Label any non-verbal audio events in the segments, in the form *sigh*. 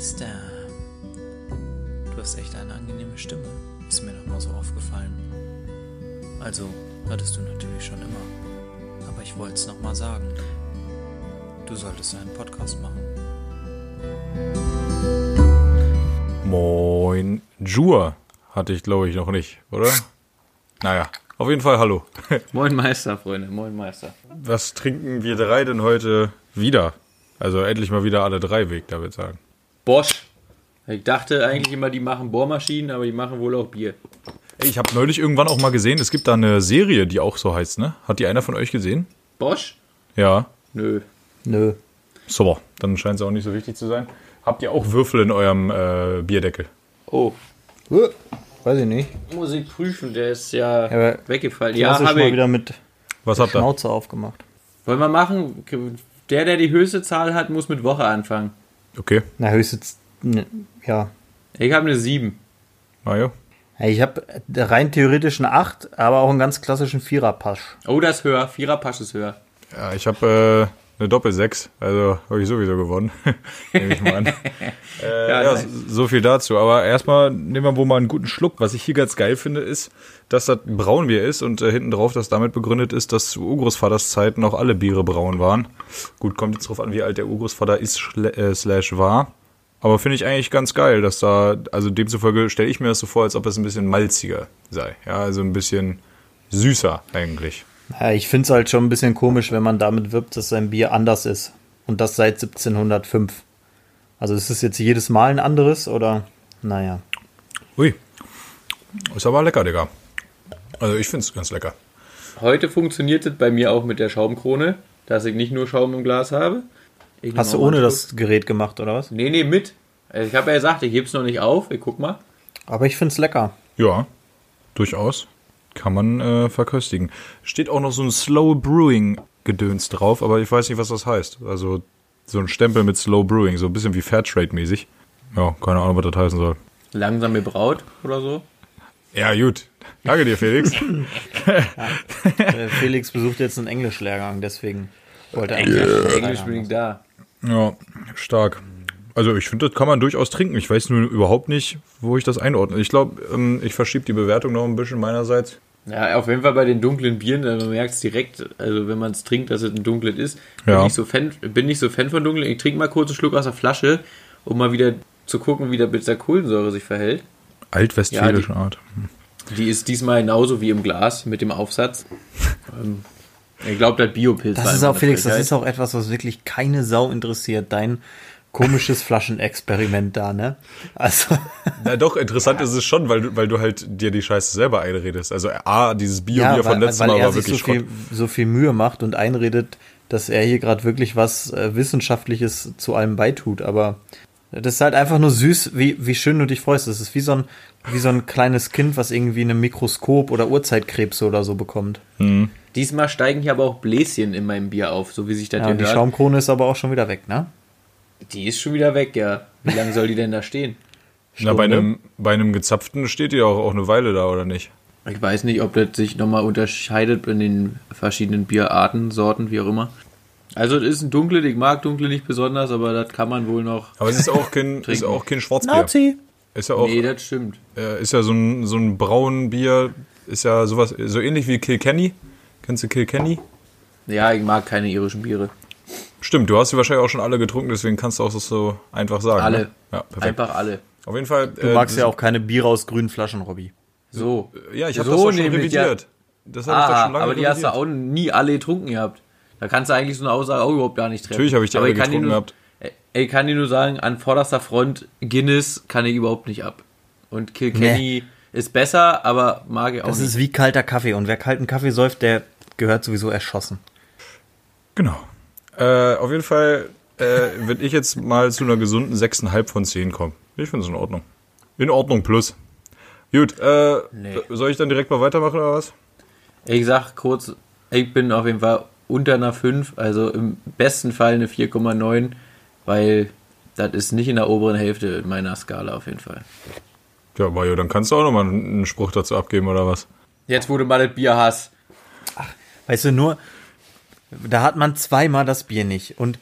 Meister. Du hast echt eine angenehme Stimme. Ist mir noch mal so aufgefallen. Also, hattest du natürlich schon immer. Aber ich wollte es noch mal sagen. Du solltest einen Podcast machen. Moin. Jur hatte ich, glaube ich, noch nicht, oder? Naja, auf jeden Fall hallo. *laughs* Moin Meister, Freunde, moin Meister. Was trinken wir drei denn heute wieder? Also endlich mal wieder alle drei Weg, da würde ich sagen. Bosch. Ich dachte eigentlich immer, die machen Bohrmaschinen, aber die machen wohl auch Bier. Ich habe neulich irgendwann auch mal gesehen, es gibt da eine Serie, die auch so heißt, ne? Hat die einer von euch gesehen? Bosch? Ja. Nö. Nö. So, dann scheint es auch nicht so wichtig zu sein. Habt ihr auch Würfel in eurem äh, Bierdeckel? Oh, Weiß ich nicht. muss ich prüfen, der ist ja, aber weggefallen. Ja, habe mal ich. wieder mit Was habt ihr? Schnauze aufgemacht. Wollen wir machen? Der, der die höchste Zahl hat, muss mit Woche anfangen. Okay, Na, höchstens, ne, ja. Ich habe eine 7. Mario. Ja, Ich habe rein theoretisch eine 8, aber auch einen ganz klassischen Viererpasch. Oh, das ist höher. Viererpasch ist höher. Ja, ich habe äh, eine Doppel-6, also habe ich sowieso gewonnen. *laughs* Nehme ich mal an. *laughs* äh, Ja, ja, so viel dazu. Aber erstmal nehmen wir wohl mal einen guten Schluck. Was ich hier ganz geil finde, ist, dass das Braunbier ist und äh, hinten drauf das damit begründet ist, dass zu Urgroßvaters Zeiten auch alle Biere braun waren. Gut, kommt jetzt drauf an, wie alt der Urgroßvater ist, äh, slash war. Aber finde ich eigentlich ganz geil, dass da, also demzufolge stelle ich mir das so vor, als ob es ein bisschen malziger sei. Ja, also ein bisschen süßer eigentlich. Ja, ich finde es halt schon ein bisschen komisch, wenn man damit wirbt, dass sein Bier anders ist. Und das seit 1705. Also ist es jetzt jedes Mal ein anderes oder? Naja. Ui. Ist aber lecker, Digga. Also ich finde es ganz lecker. Heute funktioniert es bei mir auch mit der Schaumkrone, dass ich nicht nur Schaum im Glas habe. Ich Hast du ohne das Gerät gemacht oder was? Nee, nee, mit. Also Ich habe ja gesagt, ich heb's noch nicht auf. Ich guck mal. Aber ich finde es lecker. Ja, durchaus. Kann man äh, verköstigen. Steht auch noch so ein Slow Brewing Gedöns drauf, aber ich weiß nicht, was das heißt. Also so ein Stempel mit Slow Brewing, so ein bisschen wie Fairtrade-mäßig. Ja, keine Ahnung, was das heißen soll. Langsam gebraut oder so. Ja, gut. Danke dir, Felix. *laughs* Äh, Felix besucht jetzt einen Englischlehrgang, deswegen wollte er Englisch, eigentlich Englisch bin ich da. ja, stark. Also ich finde, das kann man durchaus trinken. Ich weiß nur überhaupt nicht, wo ich das einordne. Ich glaube, ähm, ich verschiebe die Bewertung noch ein bisschen meinerseits. Ja, auf jeden Fall bei den dunklen Bieren, da man merkt es direkt, also wenn man es trinkt, dass es ein dunkles ist. Bin, Ja. nicht so Fan, bin nicht so Fan von dunklen. Ich trinke mal kurz einen Schluck aus der Flasche, um mal wieder zu gucken, wie der mit der Kohlensäure sich verhält. Altwestfälische Ja, Art. Die ist diesmal genauso wie im Glas mit dem Aufsatz. ähm, ich glaube, das Biopilz Das war ist auch, Felix, das ist auch etwas, was wirklich keine Sau interessiert. Dein komisches Flaschenexperiment da, ne? Also, *laughs* Na doch, interessant ist es schon, weil du, weil du halt dir die Scheiße selber einredest. Also A, dieses Bio ja, von letztem Mal er war sich so wirklich viel, so viel Mühe macht und einredet, dass er hier gerade wirklich was äh, Wissenschaftliches zu allem beitut. Aber das ist halt einfach nur süß, wie, wie schön du dich freust. Das ist wie so ein, wie so ein kleines Kind, was irgendwie ein Mikroskop oder Urzeitkrebse oder so bekommt. Diesmal steigen hier aber auch Bläschen in meinem Bier auf, so wie sich das Ja, hier und die hört. Schaumkrone ist aber auch schon wieder weg, ne? Die ist schon wieder weg, ja. Wie lange soll die denn da stehen? Na, bei einem, bei einem gezapften steht die ja auch, auch eine Weile da, oder nicht? Ich weiß nicht, ob das sich nochmal unterscheidet in den verschiedenen Bierarten, Sorten, wie auch immer. Also es ist ein dunkle, ich mag dunkle nicht besonders, aber das kann man wohl noch. Aber es ist auch kein, ist auch kein Schwarzbier. Nazi! Ist ja auch, Nee, das stimmt. äh, ist ja so ein, so ein braun Bier, ist ja sowas, so ähnlich wie Kilkenny. Kennst du Kilkenny? Ja, ich mag keine irischen Biere. Stimmt, du hast sie wahrscheinlich auch schon alle getrunken, deswegen kannst du auch das so einfach sagen. Alle. Ne? Ja, perfekt. Einfach alle. Auf jeden Fall. Du magst ja auch keine Biere aus grünen Flaschen, Robby. So. Ja, ich habe So das doch schon revidiert. Das habe ich doch Ah, schon lange aber die hast du revidiert. auch nie alle getrunken gehabt. Da kannst du eigentlich so eine Aussage auch überhaupt gar nicht treffen. Natürlich habe ich die aber alle getrunken nur, gehabt. Ey, Ich kann dir nur sagen, an vorderster Front Guinness kann ich überhaupt nicht ab. Und Kilkenny ist besser, aber mag ich auch Das nicht. ist wie kalter Kaffee. Und wer kalten Kaffee säuft, der gehört sowieso erschossen. Genau. Äh, auf jeden Fall äh, würde ich jetzt mal zu einer gesunden 6,5 von 10 kommen. Ich finde es in Ordnung. In Ordnung plus. Gut, äh, Nee. soll ich dann direkt mal weitermachen oder was? Ich sag kurz, ich bin auf jeden Fall unter einer 5, also im besten Fall eine 4,9, weil das ist nicht in der oberen Hälfte meiner Skala auf jeden Fall. Ja, Mario, dann kannst du auch nochmal einen Spruch dazu abgeben oder was? Jetzt wurde mal das Bier Hass. Weißt du, nur, da hat man zweimal das Bier nicht. Und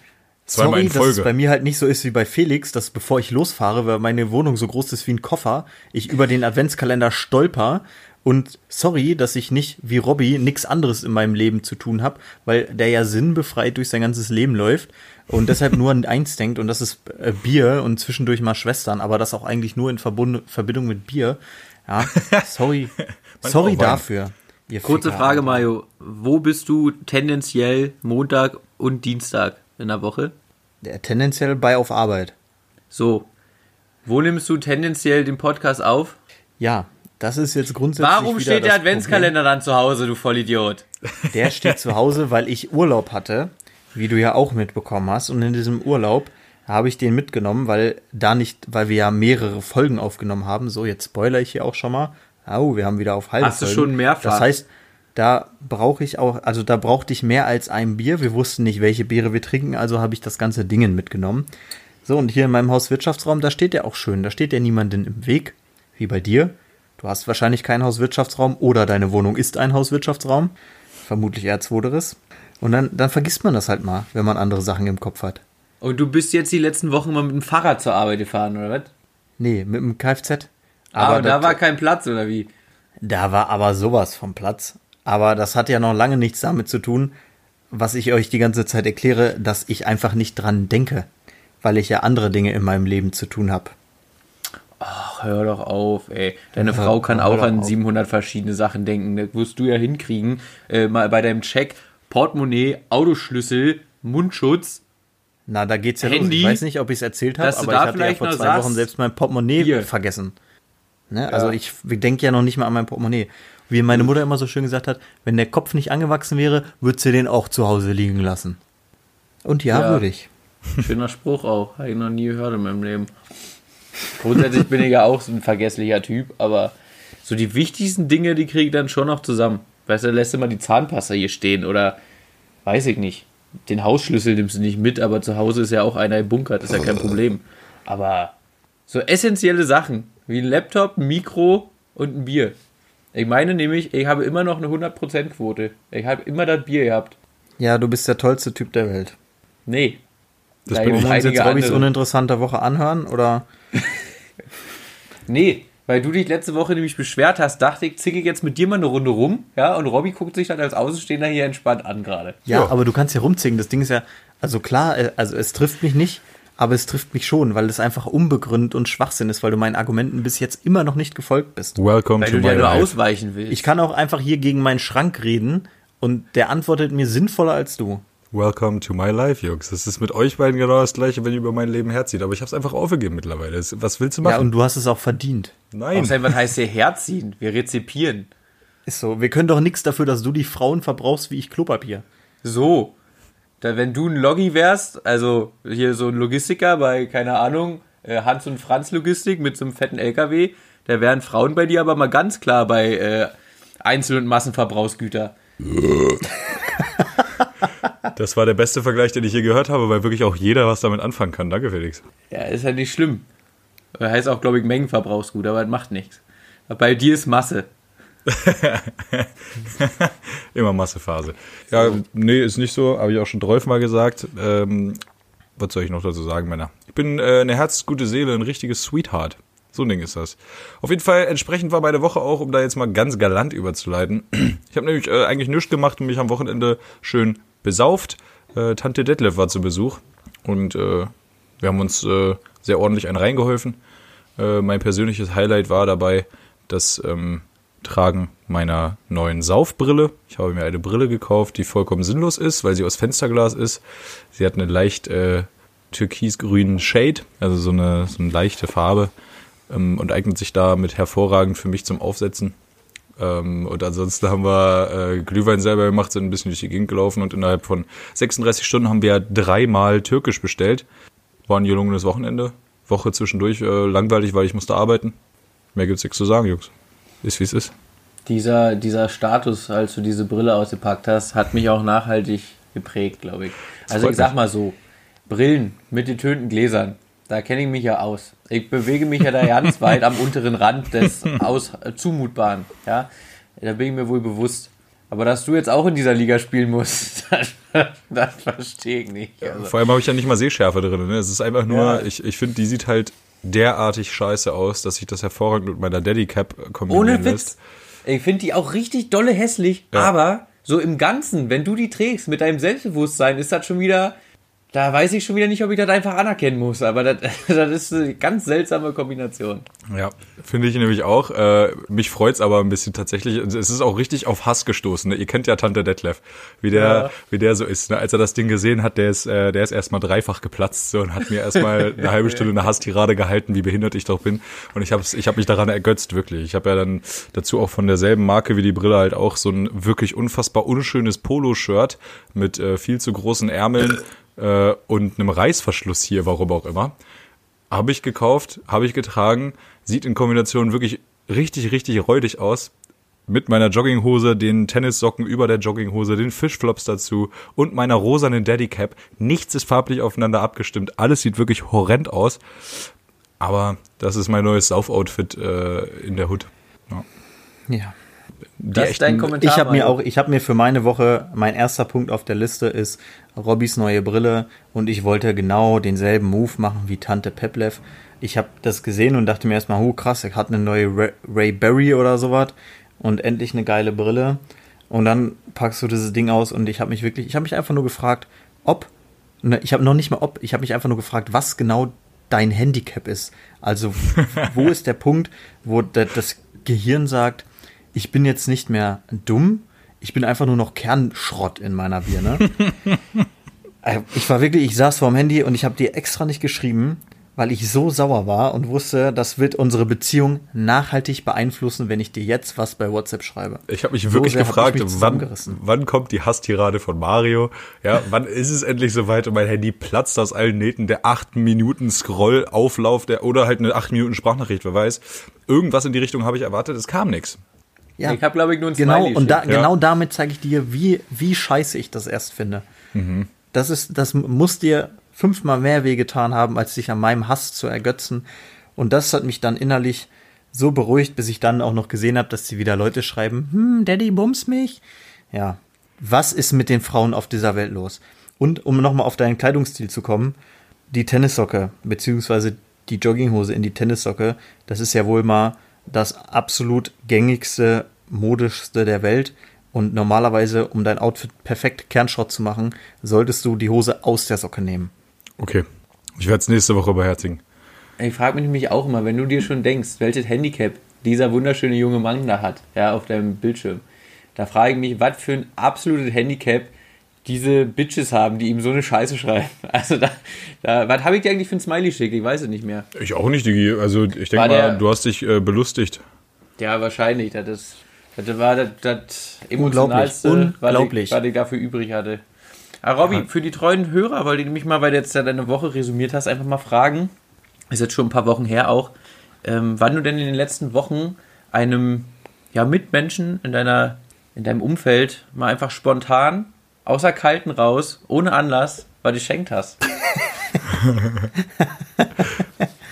Zweimal Sorry, in dass Folge. es bei mir halt nicht so ist wie bei Felix, dass bevor ich losfahre, weil meine Wohnung so groß ist wie ein Koffer, ich über den Adventskalender stolper und sorry, dass ich nicht wie Robby nichts anderes in meinem Leben zu tun habe, weil der ja sinnbefreit durch sein ganzes Leben läuft und deshalb nur an *laughs* eins denkt und das ist äh, Bier und zwischendurch mal Schwestern, aber das auch eigentlich nur in Verbund Verbindung mit Bier. Ja, *laughs* sorry. sorry dafür. ihr Kurze Ficker. Frage, Mario. Wo bist du tendenziell Montag und Dienstag in der Woche? Der tendenziell bei auf Arbeit. So. Wo nimmst du tendenziell den Podcast auf? Ja, das ist jetzt grundsätzlich Warum steht der Adventskalender dann zu Hause, du Vollidiot? Problem. *laughs* Der steht zu Hause, weil ich Urlaub hatte, wie du ja auch mitbekommen hast. Und in diesem Urlaub habe ich den mitgenommen, weil da nicht, weil wir ja mehrere Folgen aufgenommen haben. So, jetzt spoiler ich hier auch schon mal. Oh, wir haben wieder auf halbe Hast du Folgen. schon mehrfach? Das heißt, da brauche ich auch, also da brauchte ich mehr als ein Bier. Wir wussten nicht, welche Biere wir trinken, also habe ich das ganze Dingen mitgenommen. So, und hier in meinem Hauswirtschaftsraum, da steht der auch schön. Da steht ja niemanden im Weg, wie bei dir. Du hast wahrscheinlich keinen Hauswirtschaftsraum oder deine Wohnung ist ein Hauswirtschaftsraum. Vermutlich eher zweiteres. Und dann, dann vergisst man das halt mal, wenn man andere Sachen im Kopf hat. Und du bist jetzt die letzten Wochen mal mit dem Fahrrad zur Arbeit gefahren, oder was? Nee, mit dem Kfz. Aber, da das- war kein Platz, oder wie? Da war aber sowas vom Platz. Aber das hat ja noch lange nichts damit zu tun, was ich euch die ganze Zeit erkläre, dass ich einfach nicht dran denke, weil ich ja andere Dinge in meinem Leben zu tun habe. Ach, hör doch auf, ey. Deine Hör- Frau kann auch an auf. 700 verschiedene Sachen denken. Das wirst du ja hinkriegen. Äh, mal bei deinem Check Portemonnaie, Autoschlüssel, Mundschutz. Na, da geht's ja Handy, los. Ich weiß nicht, ob ich es erzählt habe, aber ich hatte ja vor zwei sagst, Wochen selbst mein Portemonnaie hier. vergessen. Ne? Also Ja. ich denke ja noch nicht mal an mein Portemonnaie. Wie meine Mutter immer so schön gesagt hat, wenn der Kopf nicht angewachsen wäre, würde sie den auch zu Hause liegen lassen. Und ja, Ja. würde ich. Schöner Spruch auch. Habe ich noch nie gehört in meinem Leben. Grundsätzlich bin ich ja auch so ein vergesslicher Typ, aber so die wichtigsten Dinge, die kriege ich dann schon noch zusammen. Weißt du, lässt du mal die Zahnpasta hier stehen oder weiß ich nicht. Den Hausschlüssel nimmst du nicht mit, aber zu Hause ist ja auch einer im Bunker, das ist ja kein Problem. Aber so essentielle Sachen wie ein Laptop, ein Mikro und ein Bier. Ich meine nämlich, ich habe immer noch eine 100% Quote. Ich habe immer das Bier gehabt. Ja, du bist der tollste Typ der Welt. Nee. Das Da bin ich. Jetzt Robbys andere. uninteressante Woche anhören? Oder? *laughs* Nee, weil du dich letzte Woche nämlich beschwert hast, dachte ich, zicke ich jetzt mit dir mal eine Runde rum, ja, und Robby guckt sich dann als Außenstehender hier entspannt an gerade. Ja, Ja. aber du kannst ja rumziehen. Das Ding ist ja, also klar, äh, also es trifft mich nicht, aber es trifft mich schon, weil es einfach unbegründet und Schwachsinn ist, weil du meinen Argumenten bis jetzt immer noch nicht gefolgt bist. Welcome Weil to du my dir nur life. ausweichen willst. Ich kann auch einfach hier gegen meinen Schrank reden und der antwortet mir sinnvoller als du. Welcome to my life, Jungs. Das ist mit euch beiden genau das gleiche, wenn ihr über mein Leben herzieht. Aber ich habe es einfach aufgegeben mittlerweile. Was willst du machen? Ja, und du hast es auch verdient. Nein. Außerdem, was heißt hier herziehen? Wir rezipieren. Ist so. Wir können doch nichts dafür, dass du die Frauen verbrauchst wie ich Klopapier. So. Da, wenn du ein Loggi wärst, also hier so ein Logistiker bei, keine Ahnung, äh, Hans und Franz Logistik mit so einem fetten LKW, da wären Frauen bei dir aber mal ganz klar bei äh, Einzel- und Massenverbrauchsgüter. *laughs* Das war der beste Vergleich, den ich je gehört habe, weil wirklich auch jeder was damit anfangen kann. Danke, Felix. Ja, ist ja nicht schlimm. Heißt auch, glaube ich, Mengenverbrauchsgut, aber das macht nichts. Bei dir ist Masse. *laughs* Immer Massephase. Ja, nee, ist nicht so. Habe ich auch schon 12 Mal gesagt. Ähm, was soll ich noch dazu sagen, Männer? Ich bin äh, eine herzgute Seele, ein richtiges Sweetheart. So ein Ding ist das. Auf jeden Fall, entsprechend war meine Woche auch, um da jetzt mal ganz galant überzuleiten. *clears throat* Ich habe nämlich äh, eigentlich nichts gemacht und mich am Wochenende schön besauft. Äh, Tante Detlef war zu Besuch und äh, wir haben uns äh, sehr ordentlich einen reingeholfen. Äh, mein persönliches Highlight war dabei das ähm, Tragen meiner neuen Saufbrille. Ich habe mir eine Brille gekauft, die vollkommen sinnlos ist, weil sie aus Fensterglas ist. Sie hat eine leicht äh, türkisgrünen Shade, also so eine, so eine leichte Farbe ähm, und eignet sich damit hervorragend für mich zum Aufsetzen. Ähm, und ansonsten haben wir äh, Glühwein selber gemacht, sind ein bisschen durch die Gegend gelaufen und innerhalb von 36 Stunden haben wir dreimal türkisch bestellt. War ein gelungenes Wochenende. Woche zwischendurch äh, langweilig, weil ich musste arbeiten. Mehr gibt's nichts zu sagen, Jungs. Ist wie es ist. Dieser, dieser Status, als du diese Brille ausgepackt hast, hat mich auch nachhaltig geprägt, glaube ich. Also ich sag mal so, Brillen mit getönten Gläsern, da kenne ich mich ja aus. Ich bewege mich ja da ganz *laughs* weit am unteren Rand des aus, äh, Zumutbaren. Ja? Da bin ich mir wohl bewusst. Aber dass du jetzt auch in dieser Liga spielen musst, *laughs* das, das verstehe ich nicht. Also. Vor allem habe ich ja nicht mal Sehschärfe drin. Ne? Es ist einfach nur, Ja. ich, ich finde, die sieht halt derartig scheiße aus, dass sich das hervorragend mit meiner Daddy Cap kombinieren Ohne lässt. Witz. Ich finde die auch richtig dolle hässlich, Ja. aber so im Ganzen, wenn du die trägst mit deinem Selbstbewusstsein, ist das schon wieder, da weiß ich schon wieder nicht, ob ich das einfach anerkennen muss, aber das, *laughs* das ist eine ganz seltsame Kombination. Ja, finde ich nämlich auch. Äh, mich freut's aber ein bisschen tatsächlich. Es ist auch richtig auf Hass gestoßen. Ne? Ihr kennt ja Tante Detlef, wie der, Ja. wie der so ist. Ne? Als er das Ding gesehen hat, der ist, äh, der ist erstmal dreifach geplatzt so, und hat mir erstmal *laughs* eine halbe Stunde eine Hasstirade gehalten, wie behindert ich doch bin. Und ich habe ich hab mich daran ergötzt, wirklich. Ich habe ja dann dazu auch von derselben Marke wie die Brille halt auch so ein wirklich unfassbar unschönes Polo-Shirt mit äh, viel zu großen Ärmeln äh, und einem Reißverschluss hier, warum auch immer. Habe ich gekauft, habe ich getragen, sieht in Kombination wirklich richtig, richtig räudig aus. Mit meiner Jogginghose, den Tennissocken über der Jogginghose, den Fischflops dazu und meiner rosanen Daddy Cap. Nichts ist farblich aufeinander abgestimmt. Alles sieht wirklich horrend aus. Aber das ist mein neues Saufoutfit äh, in der Hood. Ja. Ja. Das ist dein Kommentar. Ich habe mir auch, ich habe mir für meine Woche, mein erster Punkt auf der Liste ist Robbys neue Brille und ich wollte genau denselben Move machen wie Tante Peplev. Ich habe das gesehen und dachte mir erstmal, oh krass, er hat eine neue Ray, Ray Berry oder sowas und endlich eine geile Brille. Und dann packst du dieses Ding aus und ich habe mich wirklich, ich habe mich einfach nur gefragt, ob, ne, ich habe noch nicht mal ob, ich habe mich einfach nur gefragt, was genau dein Handicap ist. Also *laughs* wo ist der Punkt, wo da- das Gehirn sagt, ich bin jetzt nicht mehr dumm, ich bin einfach nur noch Kernschrott in meiner Birne. *laughs* Äh, ich war wirklich, ich saß vorm Handy und ich habe dir extra nicht geschrieben, weil ich so sauer war und wusste, das wird unsere Beziehung nachhaltig beeinflussen, wenn ich dir jetzt was bei WhatsApp schreibe. Ich habe mich So wirklich gefragt, mich wann, wann kommt die Hasstirade von Mario? Ja, wann ist es endlich soweit und mein Handy platzt aus allen Nähten? Der 8 Minuten Scroll-Auflauf der oder halt eine 8 Minuten Sprachnachricht, wer weiß. Irgendwas in die Richtung habe ich erwartet, es kam nichts. Ja, Ich habe, glaube ich, nur ein genau, Smiley und da, geschickt. Ja. genau damit zeige ich dir, wie, wie scheiße ich das erst finde. Mhm. Das ist, das muss dir fünfmal mehr wehgetan haben, als sich an meinem Hass zu ergötzen. Und das hat mich dann innerlich so beruhigt, bis ich dann auch noch gesehen habe, dass sie wieder Leute schreiben, hm, Daddy bums mich. Ja, was ist mit den Frauen auf dieser Welt los? Und um nochmal auf deinen Kleidungsstil zu kommen, die Tennissocke, beziehungsweise die Jogginghose in die Tennissocke, das ist ja wohl mal das absolut gängigste, modischste der Welt. Und normalerweise, um dein Outfit perfekt Kernschrott zu machen, solltest du die Hose aus der Socke nehmen. Okay, ich werde es nächste Woche beherzigen. Ich frage mich nämlich auch immer, wenn du dir schon denkst, welches Handicap dieser wunderschöne junge Mann da hat, ja, auf deinem Bildschirm, da frage ich mich, was für ein absolutes Handicap diese Bitches haben, die ihm so eine Scheiße schreiben. *laughs* Also da, da was habe ich dir eigentlich für ein Smiley geschickt? Ich weiß es nicht mehr. Ich auch nicht, Digi. Also ich denke War der- mal, du hast dich äh, belustigt. Ja, wahrscheinlich. Das, ist, das war das, das emotionalste, Unglaublich, was unglaublich. ich, was ich dafür übrig hatte. Ah, Robby, für die treuen Hörer wollte ich mich mal, weil du jetzt ja deine Woche resümiert hast, einfach mal fragen, ist jetzt schon ein paar Wochen her auch, ähm, wann du denn in den letzten Wochen einem ja, Mitmenschen in, deiner, in deinem Umfeld mal einfach spontan, außer Kalten raus, ohne Anlass, was geschenkt hast.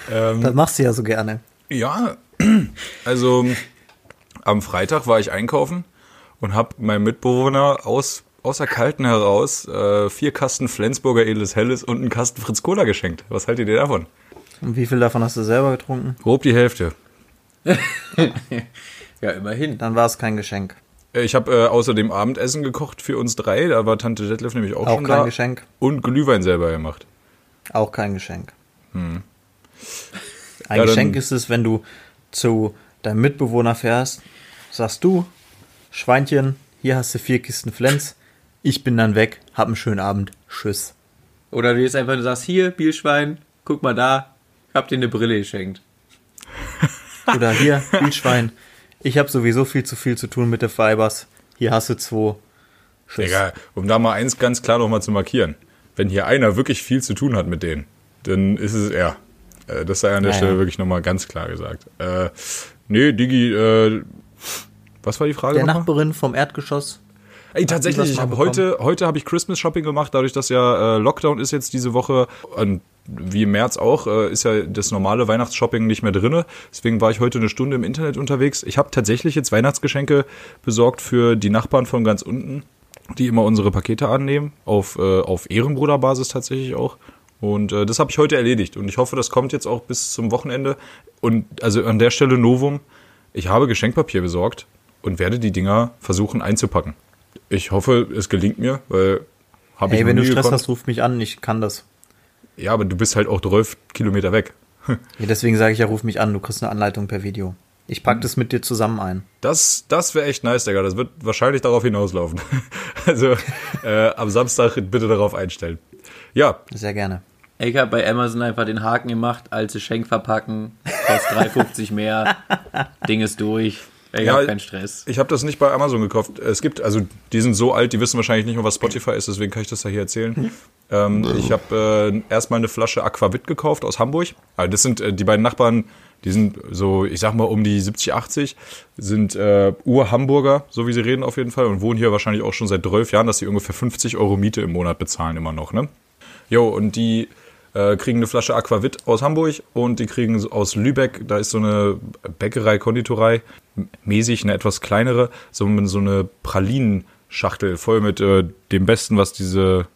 Das machst du ja so gerne. Ja, *clears throat* also am Freitag war ich einkaufen und habe meinem Mitbewohner aus außer Kalten heraus äh, vier Kasten Flensburger Edles Helles und einen Kasten Fritz Cola geschenkt. Was haltet ihr davon? Und wie viel davon hast du selber getrunken? Grob die Hälfte. *laughs* Ja, immerhin. Dann war es kein Geschenk. Äh, Ich habe äh, außerdem Abendessen gekocht für uns drei. Da war Tante Detlef nämlich auch, Auch schon kein da. Geschenk. Und Glühwein selber gemacht. Auch kein Geschenk. Ein Ja, Geschenk ist es, wenn du zu deinem Mitbewohner fährst, sagst du, Schweinchen, hier hast du vier Kisten Flens, ich bin dann weg, hab einen schönen Abend, tschüss. Oder du jetzt einfach sagst, hier, Bierschwein, guck mal da, ich hab dir eine Brille geschenkt. Oder hier, Wildschwein, ich habe sowieso viel zu viel zu tun mit den Fibers, hier hast du zwei, tschüss. Egal, um da mal eins ganz klar nochmal zu markieren. Wenn hier einer wirklich viel zu tun hat mit denen, dann ist es er. Äh, Das sei an der Ja, Stelle wirklich nochmal ganz klar gesagt. Äh, nee, Digi, äh, was war die Frage Der nochmal? Nachbarin vom Erdgeschoss, Ey, tatsächlich, ich habe heute, heute habe ich Christmas Shopping gemacht, dadurch, dass ja äh, Lockdown ist jetzt diese Woche. Und wie im März auch, äh, ist ja das normale Weihnachtsshopping nicht mehr drinne. Deswegen war ich heute eine Stunde im Internet unterwegs. Ich habe tatsächlich jetzt Weihnachtsgeschenke besorgt für die Nachbarn von ganz unten, die immer unsere Pakete annehmen, auf, äh, auf Ehrenbruderbasis tatsächlich auch. Und äh, das habe ich heute erledigt. Und ich hoffe, das kommt jetzt auch bis zum Wochenende. Und also an der Stelle Novum, ich habe Geschenkpapier besorgt und werde die Dinger versuchen einzupacken. Ich hoffe, es gelingt mir, weil habe ich Hey, wenn du Stress gekonnt. hast, ruf mich an, ich kann das. Ja, aber du bist halt auch 12 Kilometer weg. *laughs* Ja, deswegen sage ich ja, ruf mich an, du kriegst eine Anleitung per Video. Ich pack das mit dir zusammen ein. Das, das wäre echt nice, Digga. Das wird wahrscheinlich darauf hinauslaufen. *laughs* Also äh, am Samstag bitte darauf einstellen. Ja, Sehr gerne. Ich habe bei Amazon einfach den Haken gemacht, alte Schenk verpacken, kostet 3,50 mehr, *laughs* Ding ist durch. Ich Ja, hab keinen Stress. ich habe das nicht bei Amazon gekauft. Es gibt, also die sind so alt, die wissen wahrscheinlich nicht mehr, was Spotify ist, deswegen kann ich das ja hier erzählen. *laughs* Ähm, ich habe äh, erstmal eine Flasche Aquavit gekauft aus Hamburg. Also das sind äh, die beiden Nachbarn, die sind so, ich sag mal um die 70, 80, sind äh, Ur-Hamburger, so wie sie reden auf jeden Fall, und wohnen hier wahrscheinlich auch schon seit 12 Jahren, dass sie ungefähr 50 Euro Miete im Monat bezahlen immer noch, ne? Jo, und die äh, kriegen eine Flasche Aquavit aus Hamburg und die kriegen aus Lübeck, da ist so eine Bäckerei, Konditorei, mäßig eine etwas kleinere, so, so eine Pralinenschachtel voll mit äh, dem Besten, was diese,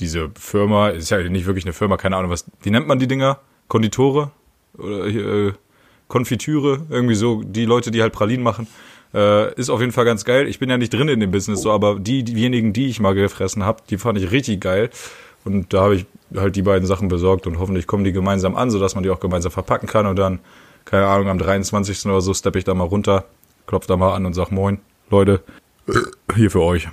diese Firma, ist ja nicht wirklich eine Firma, keine Ahnung, was, wie nennt man die Dinger? Konditore? Oder äh, Konfitüre? Irgendwie so, die Leute, die halt Pralinen machen. Äh, ist auf jeden Fall ganz geil. Ich bin ja nicht drin in dem Business, so, aber die, diejenigen, die ich mal gefressen habe, die fand ich richtig geil. Und da habe ich halt die beiden Sachen besorgt und hoffentlich kommen die gemeinsam an, sodass man die auch gemeinsam verpacken kann. Und dann, keine Ahnung, am 23. oder so steppe ich da mal runter, klopf da mal an und sag Moin, Leute, hier für euch.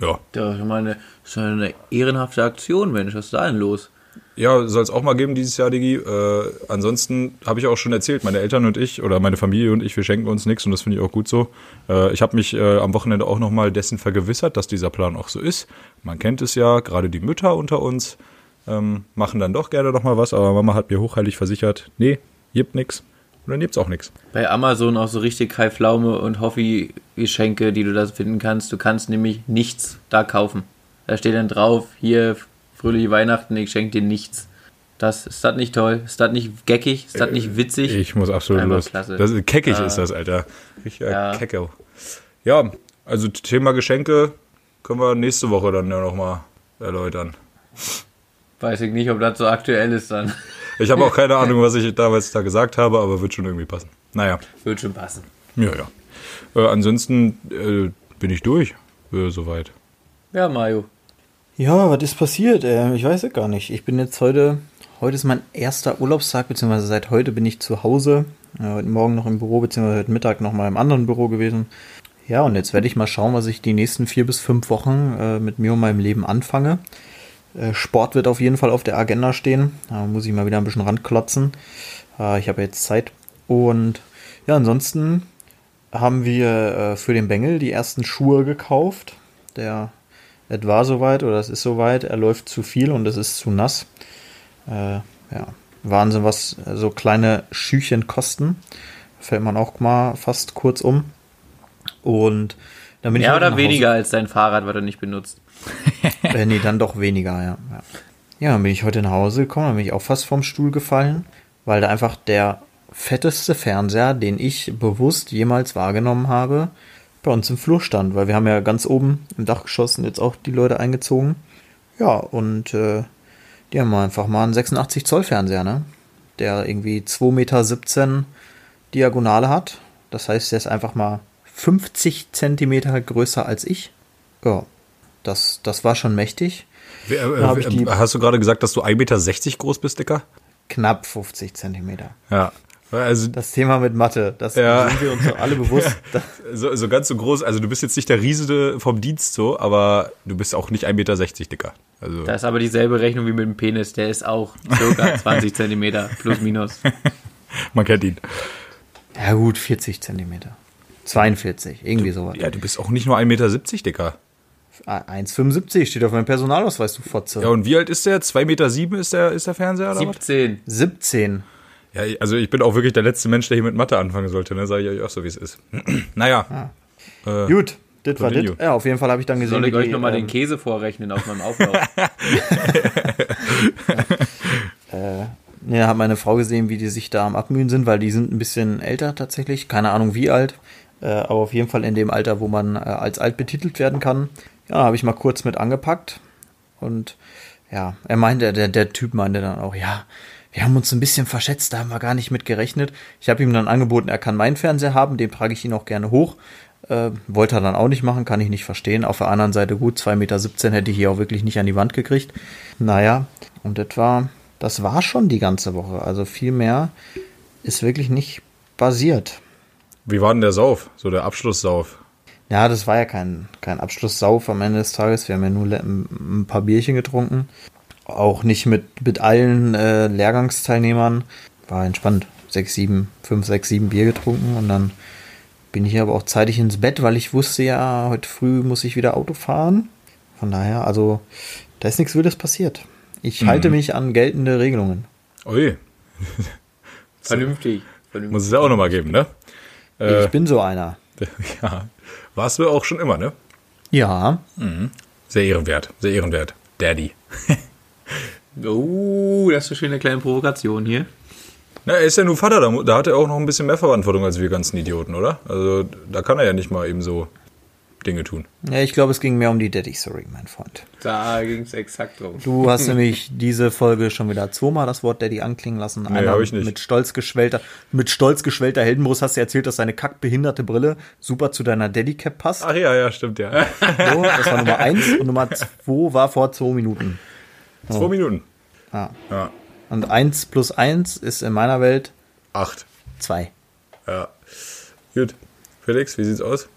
Ja. Das ist mal eine, das ist eine ehrenhafte Aktion, Mensch, was ist da denn los? Ja, soll es auch mal geben dieses Jahr, Digi. Äh, ansonsten habe ich auch schon erzählt, meine Eltern und ich oder meine Familie und ich, wir schenken uns nichts und das finde ich auch gut so. Äh, ich habe mich äh, am Wochenende auch nochmal dessen vergewissert, dass dieser Plan auch so ist. Man kennt es ja, gerade die Mütter unter uns ähm, machen dann doch gerne nochmal was, aber Mama hat mir hochheilig versichert, nee, gibt nix. Und dann gibt's auch nix. Bei Amazon auch so richtig Kai Pflaume und Hoffi-Geschenke, die du da finden kannst. Du kannst nämlich nichts da kaufen. Da steht dann drauf, hier, fröhliche Weihnachten, ich schenke dir nichts. Das, ist das nicht toll? Ist das nicht geckig? Ist das nicht witzig? Ich muss absolut Einfach los. klasse. Das ist, keckig Ah. ist das, Alter. Richtig Ja. ja. Kecke. Ja, also Thema Geschenke können wir nächste Woche dann ja nochmal erläutern. Weiß ich nicht, ob das so aktuell ist dann. Ich habe auch *laughs* keine Ahnung, was ich damals da gesagt habe, aber wird schon irgendwie passen. Naja, Wird schon passen. ja, ja. Äh, ansonsten äh, bin ich durch, äh, soweit. Ja, Mario. Ja, was ist passiert? Äh, ich weiß es gar nicht. Ich bin jetzt heute, heute ist mein erster Urlaubstag, beziehungsweise seit heute bin ich zu Hause. Äh, heute Morgen noch im Büro, beziehungsweise heute Mittag noch mal im anderen Büro gewesen. Ja, und jetzt werde ich mal schauen, was ich die nächsten vier bis fünf Wochen äh, mit mir und meinem Leben anfange. Äh, Sport wird auf jeden Fall auf der Agenda stehen. Da muss ich mal wieder ein bisschen ranklotzen. Ich habe jetzt Zeit. Und ja, ansonsten haben wir für den Bengel die ersten Schuhe gekauft. Der es war soweit oder es ist soweit, er läuft zu viel und es ist zu nass. Äh, ja, Wahnsinn, was so kleine Schüchen kosten. Fällt man auch mal fast kurz um. Und dann bin ich Mehr oder weniger als dein Fahrrad, was du nicht benutzt. *laughs* Äh, nee, dann doch weniger, ja. ja. Ja, dann bin ich heute nach Hause gekommen, dann bin ich auch fast vom Stuhl gefallen, weil da einfach der fetteste Fernseher, den ich bewusst jemals wahrgenommen habe, bei uns im Flur stand, weil wir haben ja ganz oben im Dachgeschoss jetzt auch die Leute eingezogen. Ja, und äh, die haben einfach mal einen 86 Zoll Fernseher, ne? Der irgendwie 2,17 Meter Diagonale hat. Das heißt, der ist einfach mal 50 Zentimeter größer als ich. Ja, das, das war schon mächtig. Wer, äh, ich die- hast du gerade gesagt, dass du 1,60 Meter groß bist, Dicker? Knapp 50 Zentimeter. Ja. Also Das Thema mit Mathe, das Ja. sind wir uns alle bewusst. *laughs* Das, so, so ganz so groß, also du bist jetzt nicht der Riese vom Dienst so, aber du bist auch nicht 1,60 Meter, Dicker. Also Das ist aber dieselbe Rechnung wie mit dem Penis. Der ist auch circa *laughs* 20 Zentimeter plus minus. man kennt ihn. ja gut, 40 Zentimeter. 42, irgendwie sowas. Ja, du bist auch nicht nur 1,70 Meter, Dicker. 1,75 steht auf meinem Personalausweis, du Fotze. Ja, und wie alt ist der? 2,7 Meter sieben ist der, ist der Fernseher oder was? 17. 17. Ja, also ich bin auch wirklich der letzte Mensch, der hier mit Mathe anfangen sollte, ne? Sag ich euch auch so, wie es ist. *clears throat* naja. Äh, Gut, das war das. Ja, auf jeden Fall habe ich dann gesehen, Soll ich wie euch die, nochmal den ähm, Käse vorrechnen auf meinem Auflauf? *laughs* *laughs* äh, Ja, hat meine Frau gesehen, wie die sich da am Abmühen sind, weil die sind ein bisschen älter tatsächlich. Keine Ahnung wie alt, äh, aber auf jeden Fall in dem Alter, wo man äh, als alt betitelt werden kann. Ja, habe ich mal kurz mit angepackt. Und ja, er meinte, der, der Typ meinte dann auch, ja, wir haben uns ein bisschen verschätzt, da haben wir gar nicht mit gerechnet. Ich habe ihm dann angeboten, er kann meinen Fernseher haben, den trage ich ihn auch gerne hoch. Äh, wollte er dann auch nicht machen, kann ich nicht verstehen. Auf der anderen Seite gut, 2,17 Meter hätte ich hier auch wirklich nicht an die Wand gekriegt. Naja, und das war, das war schon die ganze Woche. Also viel mehr ist wirklich nicht basiert. Wie war denn der Sauf? So der Abschlusssauf? Ja, das war ja kein, kein Abschlusssauf am Ende des Tages. Wir haben ja nur ein paar Bierchen getrunken. Auch nicht mit, mit allen äh, Lehrgangsteilnehmern. War entspannt. Sechs, sieben, fünf, sechs, sieben Bier getrunken und dann bin ich aber auch zeitig ins Bett, weil ich wusste ja, heute früh muss ich wieder Auto fahren. Von daher, also, da ist nichts Wildes passiert. Ich halte mich an geltende Regelungen. Ui, *laughs* Vernünftig. vernünftig. muss es ja auch nochmal geben, ne? Äh, ich bin so einer. *laughs* ja. Warst du auch schon immer, ne? Ja, Sehr ehrenwert, sehr ehrenwert. Daddy. *laughs* Oh, das ist eine schöne kleine Provokation hier. Na, er ist ja nur Vater, da, da hat er auch noch ein bisschen mehr Verantwortung als wir ganzen Idioten, oder? Also, da kann er ja nicht mal eben so Dinge tun. ja, ich glaube, es ging mehr um die Daddy Story, mein Freund. Da ging es exakt drum. Du hast nämlich diese Folge schon wieder zweimal das Wort Daddy anklingen lassen. Nee, hab ich nicht. Mit stolz geschwellter, mit stolz geschwellter Heldenbrust hast du erzählt, dass deine kackbehinderte Brille super zu deiner Daddy Cap passt. Ach ja, ja, stimmt, ja. So, das war Nummer eins und Nummer zwei war vor zwei Minuten. Zwei Minuten. Ja. Ja. Und eins plus eins ist in meiner Welt Acht. zwei. Ja. Gut. Felix, wie sieht's aus?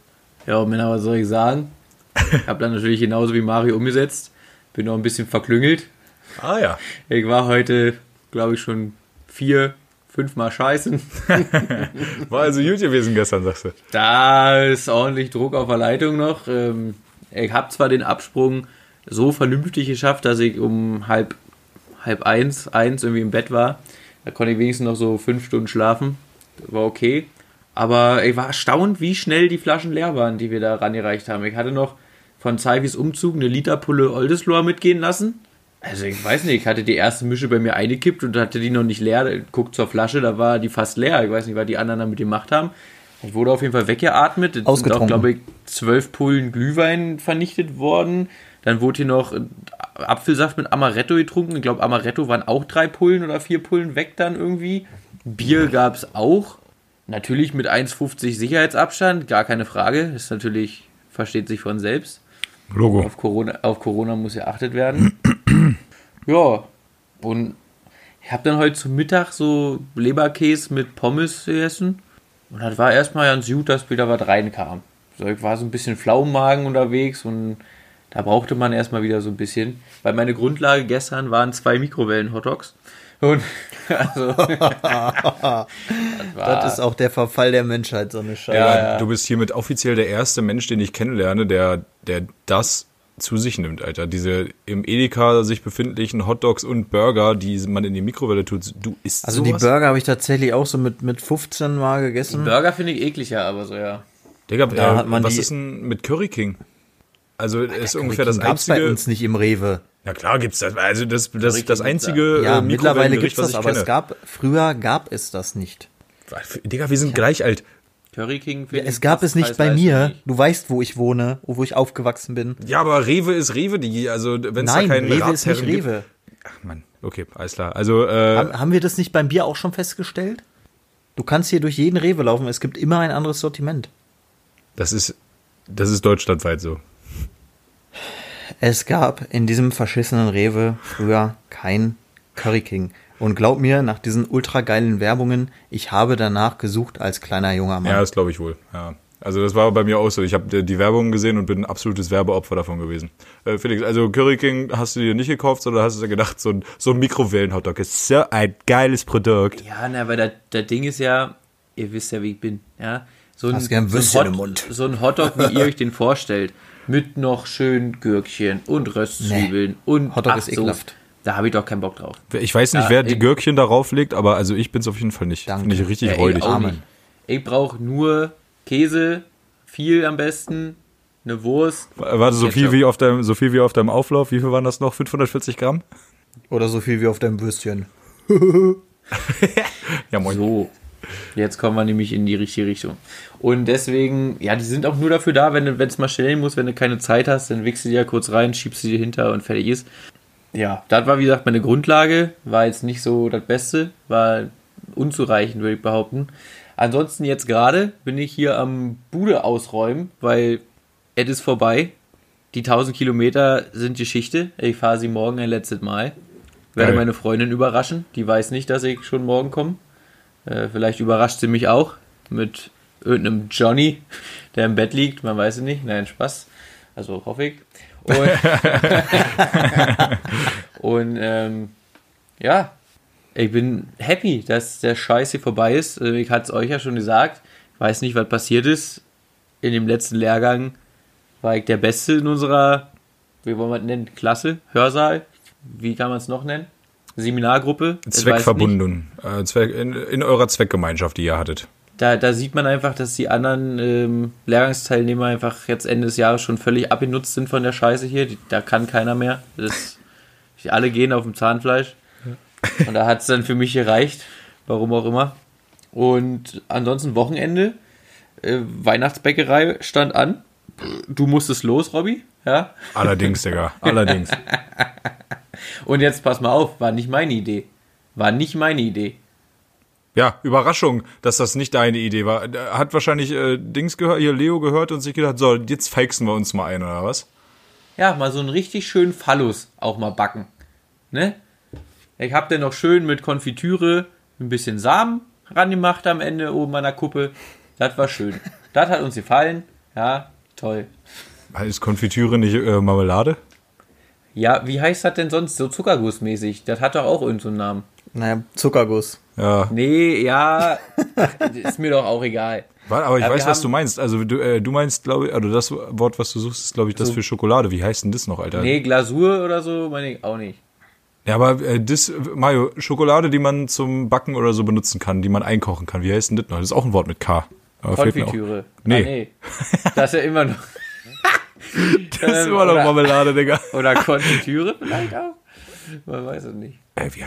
Ja, Männer, was soll ich sagen? Hab dann natürlich genauso wie Mario umgesetzt. Bin noch ein bisschen verklüngelt. Ah ja. Ich war heute, glaube ich, schon vier, fünfmal scheißen. *laughs* War also gut gewesen gestern, sagst du. Da ist ordentlich Druck auf der Leitung noch. Ähm, Ich habe zwar den Absprung so vernünftig geschafft, dass ich um halb, halb eins, eins irgendwie im Bett war. Da konnte ich wenigstens noch so fünf Stunden schlafen. War okay. Aber ich war erstaunt, wie schnell die Flaschen leer waren, die wir da rangereicht haben. Ich hatte noch von Zeivis Umzug eine Literpulle Oldesloe mitgehen lassen. Also ich weiß nicht, ich hatte die erste Mische bei mir eingekippt und hatte die noch nicht leer. Guckt zur Flasche, da war die fast leer. Ich weiß nicht, was die anderen damit gemacht haben. Ich wurde auf jeden Fall weggeatmet. Es sind auch, glaube ich, zwölf Pullen Glühwein vernichtet worden. Dann wurde hier noch Apfelsaft mit Amaretto getrunken. Ich glaube, Amaretto waren auch drei Pullen oder vier Pullen weg dann irgendwie. Bier gab es auch. Natürlich mit 1,50 Sicherheitsabstand, gar keine Frage. Ist natürlich, versteht sich von selbst. Logo. Auf Corona, auf Corona muss geachtet werden. *clears throat* ja, und ich habe dann heute zum Mittag so Leberkäse mit Pommes gegessen. Und das war erstmal ganz gut, dass wieder was reinkam. So, ich war so ein bisschen flau Magen unterwegs und da brauchte man erstmal wieder so ein bisschen. Weil meine Grundlage gestern waren zwei Mikrowellen-Hotdogs. Und *laughs* also, *laughs* das, war, Das ist auch der Verfall der Menschheit, so eine Scheiße. Ja, ja. Du bist hiermit offiziell der erste Mensch, den ich kennenlerne, der, der das zu sich nimmt, Alter. Diese im Edeka sich befindlichen Hotdogs und Burger, die man in die Mikrowelle tut. Du isst Also sowas? die Burger habe ich tatsächlich auch so mit, mit 15 Mal gegessen. Burger finde ich ekliger, aber so ja. Digga, Da äh, hat man was die- ist denn mit Curry King? Also ist Curry ungefähr das gab's bei einzige. uns nicht im Rewe. Na klar gibt's das. Also das, das, das einzige Ja, äh, mittlerweile gibt's was das, ich aber kenne. es gab, früher gab es das nicht. Digga, wir sind gleich alt. Curry King finde Es gab es nicht bei mir. nicht. Du weißt, wo ich wohne, wo ich aufgewachsen bin. Ja, aber Rewe ist Rewe, die, also wenn es da Nein, keinen Rewe ist nicht Ratsherren gibt. Rewe. Ach Mann, okay, alles klar. Also, äh, Haben, haben wir das nicht beim Bier auch schon festgestellt? Du kannst hier durch jeden Rewe laufen, es gibt immer ein anderes Sortiment. das ist, das ist deutschlandweit so. Es gab in diesem verschissenen Rewe früher kein Curry King. Und glaub mir, nach diesen ultra geilen Werbungen, ich habe danach gesucht als kleiner junger Mann. Ja, das glaube ich wohl. Ja. Also das war bei mir auch so. Ich habe die Werbung gesehen und bin ein absolutes Werbeopfer davon gewesen. Äh, Felix, also Curry King hast du dir nicht gekauft, sondern hast du dir gedacht, so ein, so ein Mikrowellen-Hotdog ist so ein geiles Produkt. Ja, na, weil das, Ding ist ja, ihr wisst ja, wie ich bin, ja. So ein, Hast gern so, ein im Hot, Mund. so ein Hotdog, wie ihr euch den vorstellt, mit noch schön Gürkchen und Röstzwiebeln und Hotdog ist so, ekelhaft. Da habe ich doch keinen Bock drauf. Ich weiß nicht, Ja, wer die ich- Gürkchen darauf legt, aber also ich bin's auf jeden Fall nicht. Finde ich richtig Ja, ich räudig. nicht. Ich brauche nur Käse, viel am besten, eine Wurst. Warte, so viel, wie auf deinem, so viel wie auf deinem Auflauf. Wie viel waren das noch? 540 Gramm? Oder so viel wie auf deinem Würstchen. *laughs* *laughs* Ja, moin. So, jetzt kommen wir nämlich in die richtige Richtung. Und deswegen, ja, die sind auch nur dafür da, wenn du es mal stellen musst, wenn du keine Zeit hast, dann wichst du die ja kurz rein, schiebst sie dir hinter und fertig ist. Ja, das war wie gesagt meine Grundlage, war jetzt nicht so das Beste, war unzureichend, würde ich behaupten. Ansonsten jetzt gerade bin ich hier am Bude ausräumen, weil es ist vorbei. Die 1000 Kilometer sind Geschichte. Ich fahre sie morgen ein letztes Mal. Werde Geil. meine Freundin überraschen. Die weiß nicht, dass ich schon morgen komme. Äh, vielleicht überrascht sie mich auch mit irgendeinem Johnny, der im Bett liegt. Man weiß es nicht. Nein, Spaß. Also hoffe ich. Und, *laughs* und ähm, ja, ich bin happy, dass der Scheiß hier vorbei ist. Äh, Ich hatte es euch ja schon gesagt. Ich weiß nicht, was passiert ist. In dem letzten Lehrgang war ich der Beste in unserer, wie wollen wir es nennen, Klasse, Hörsaal. Wie kann man es noch nennen? Seminargruppe. Zweckverbunden. Äh, Zweck, in, in eurer Zweckgemeinschaft, die ihr hattet. Da, da sieht man einfach, dass die anderen ähm, Lehrgangsteilnehmer einfach jetzt Ende des Jahres schon völlig abgenutzt sind von der Scheiße hier. Die, da kann keiner mehr. Das, *laughs* alle gehen auf dem Zahnfleisch. Und da hat es dann für mich gereicht. Warum auch immer. Und ansonsten Wochenende. Äh, Weihnachtsbäckerei stand an. Du musstest los, Robby. Ja. Allerdings, Digga. Allerdings. *laughs* Und jetzt pass mal auf, war nicht meine Idee. War nicht meine Idee. Ja, Überraschung, dass das nicht deine Idee war. Hat wahrscheinlich äh, Dings gehört, hier Leo gehört und sich gedacht, so, jetzt feixen wir uns mal ein, oder was? Ja, mal so einen richtig schönen Phallus auch mal backen. Ne? Ich hab den noch schön mit Konfitüre, ein bisschen Samen rangemacht am Ende oben an der Kuppe. Das war schön. *laughs* Das hat uns gefallen. Ja, toll. Ist Konfitüre nicht äh, Marmelade? Ja, wie heißt das denn sonst so Zuckergussmäßig? Das hat doch auch irgendeinen so einen Namen. Naja, Zuckerguss. Ja. Nee, ja, ist mir doch auch egal. Warte, aber ich Ja, wir weiß, was du meinst. Also du, äh, du meinst, glaube ich, also das Wort, was du suchst, ist, glaube ich, das So. für Schokolade. Wie heißt denn das noch, Alter? Nee, Glasur oder so, meine ich auch nicht. Ja, aber äh, das, Mario, Schokolade, die man zum Backen oder so benutzen kann, die man einkochen kann. Wie heißt denn das noch? Das ist auch ein Wort mit K. Aber. Konfitüre. Nee. Ah, nee. Das ist ja immer noch. Das ist Ähm, immer noch Marmelade, Digga. Oder Konfitüre vielleicht auch. Man weiß es nicht.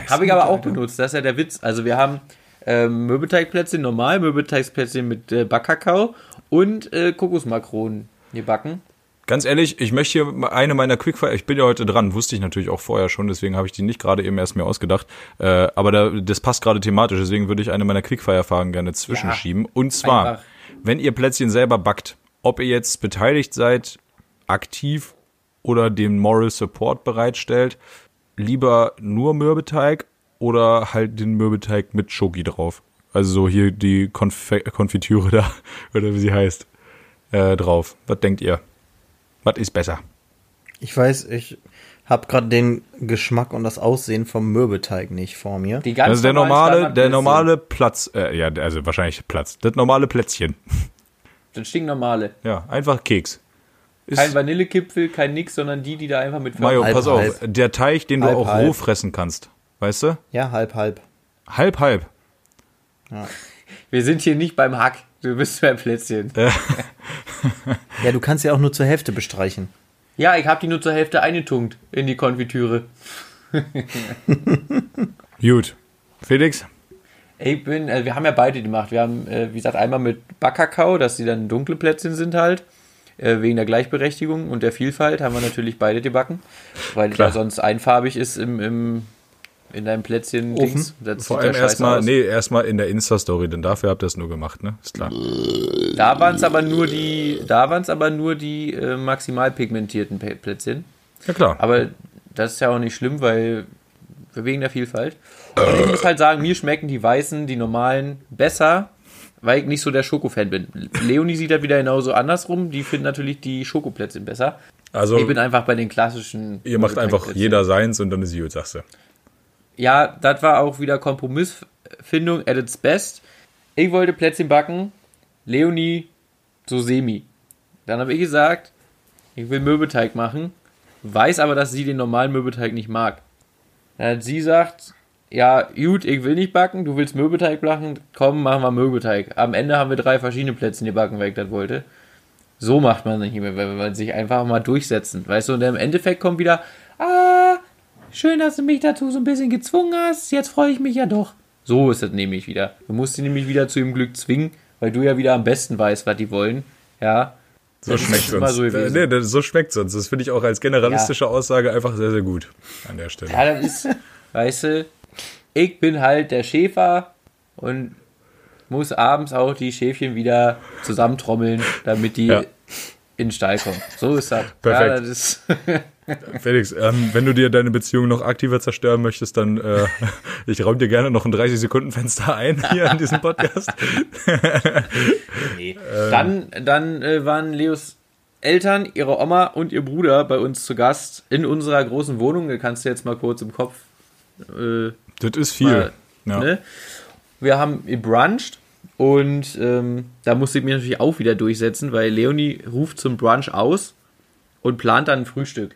Habe ich aber auch benutzt, das ist ja der Witz. Also wir haben ähm, Mürbeteigplätzchen normal, Mürbeteigplätzchen mit äh, Backkakao und äh, Kokosmakronen gebacken. Ganz ehrlich, ich möchte hier eine meiner Quickfire, ich bin ja heute dran, wusste ich natürlich auch vorher schon, deswegen habe ich die nicht gerade eben erst mir ausgedacht. Äh, aber da, das passt gerade thematisch, deswegen würde ich eine meiner Quickfire-Fragen gerne zwischenschieben. Und zwar, einfach. wenn ihr Plätzchen selber backt, ob ihr jetzt beteiligt seid, aktiv oder den Moral Support bereitstellt, lieber nur Mürbeteig oder halt den Mürbeteig mit Schoki drauf. Also so hier die Konf Konfitüre da, *laughs* oder wie sie heißt, äh, drauf. Was denkt ihr? Was ist besser? Ich weiß, ich habe gerade den Geschmack und das Aussehen vom Mürbeteig nicht vor mir. Also der normale, der normale Platz, äh, ja, also wahrscheinlich Platz. Das normale Plätzchen. *laughs* Das stinknormale. Ja, einfach Keks. Ist, Kein Vanillekipfel, kein nix, sondern die, die da einfach mit Mario, Halb, pass auf, halb. der Teig, den du Halb, auch halb. roh fressen kannst. Weißt du? Ja, halb, halb. Halb, halb. *laughs* Wir sind hier nicht beim Hack. Du bist beim Plätzchen. Ja, *laughs* du kannst ja auch nur zur Hälfte bestreichen. Ja, ich habe die nur zur Hälfte eingetunkt in die Konfitüre. Gut. Felix? Ich bin, äh, wir haben ja beide gemacht. Wir haben, äh, wie gesagt, einmal mit Backkakao, dass die dann dunkle Plätzchen sind halt. Äh, wegen der Gleichberechtigung und der Vielfalt haben wir natürlich beide gebacken. Weil Klar. der sonst einfarbig ist im, im, in deinem Plätzchen. Ofen. Dings. Das Vor ja allem erstmal, nee, erstmal in der Insta-Story, denn dafür habt ihr es nur gemacht, ne? Ist klar. Da waren es aber nur die, da waren es aber nur die äh, maximal pigmentierten Plätzchen. Ja, klar. Aber das ist ja auch nicht schlimm, weil wegen der Vielfalt. Und ich muss halt sagen, mir schmecken die weißen, die normalen besser, weil ich nicht so der Schokofan bin. Leonie sieht das wieder genauso andersrum. Die finden natürlich die Schokoplätzchen besser. Also, Ich bin einfach bei den klassischen. ihr macht einfach jeder seins und dann ist gut, sagst du. Ja, das war auch wieder Kompromissfindung at its best. Ich wollte Plätzchen backen, Leonie so semi. Dann habe ich gesagt, ich will Mürbeteig machen, weiß aber, dass sie den normalen Mürbeteig nicht mag. Dann hat sie gesagt, ja, gut, ich will nicht backen, du willst Mürbeteig backen, komm, machen wir Mürbeteig. Am Ende haben wir drei verschiedene Plätzchen gebacken, weil ich das wollte. So macht man nicht mehr, wenn man sich einfach mal durchsetzen. Weißt du, und im Endeffekt kommt wieder, ah, schön, dass du mich dazu so ein bisschen gezwungen hast, jetzt freue ich mich ja doch. So ist es nämlich wieder. Du musst sie nämlich wieder zu ihrem Glück zwingen, weil du ja wieder am besten weißt, was die wollen. Ja. So Das schmeckt sonst. so äh, nee, das, so schmeckt sonst. Das finde ich auch als generalistische Aussage einfach sehr, sehr gut an der Stelle. Ja, das ist, weißt du, ich bin halt der Schäfer und muss abends auch die Schäfchen wieder zusammentrommeln, damit die Ja. in den Stall kommen. So ist das. Perfekt. Ja, das ist, *laughs* Felix, ähm, wenn du dir deine Beziehung noch aktiver zerstören möchtest, dann äh, *laughs* ich räume dir gerne noch ein 30-Sekunden-Fenster ein hier in diesem Podcast. *laughs* nee. Dann, dann äh, waren Leos Eltern, ihre Oma und ihr Bruder bei uns zu Gast in unserer großen Wohnung. Da kannst du jetzt mal kurz im Kopf äh, Das ist viel. Mal, ja. Ne? Wir haben gebruncht und ähm, da musste ich mich natürlich auch wieder durchsetzen, weil Leonie ruft zum Brunch aus und plant dann ein Frühstück.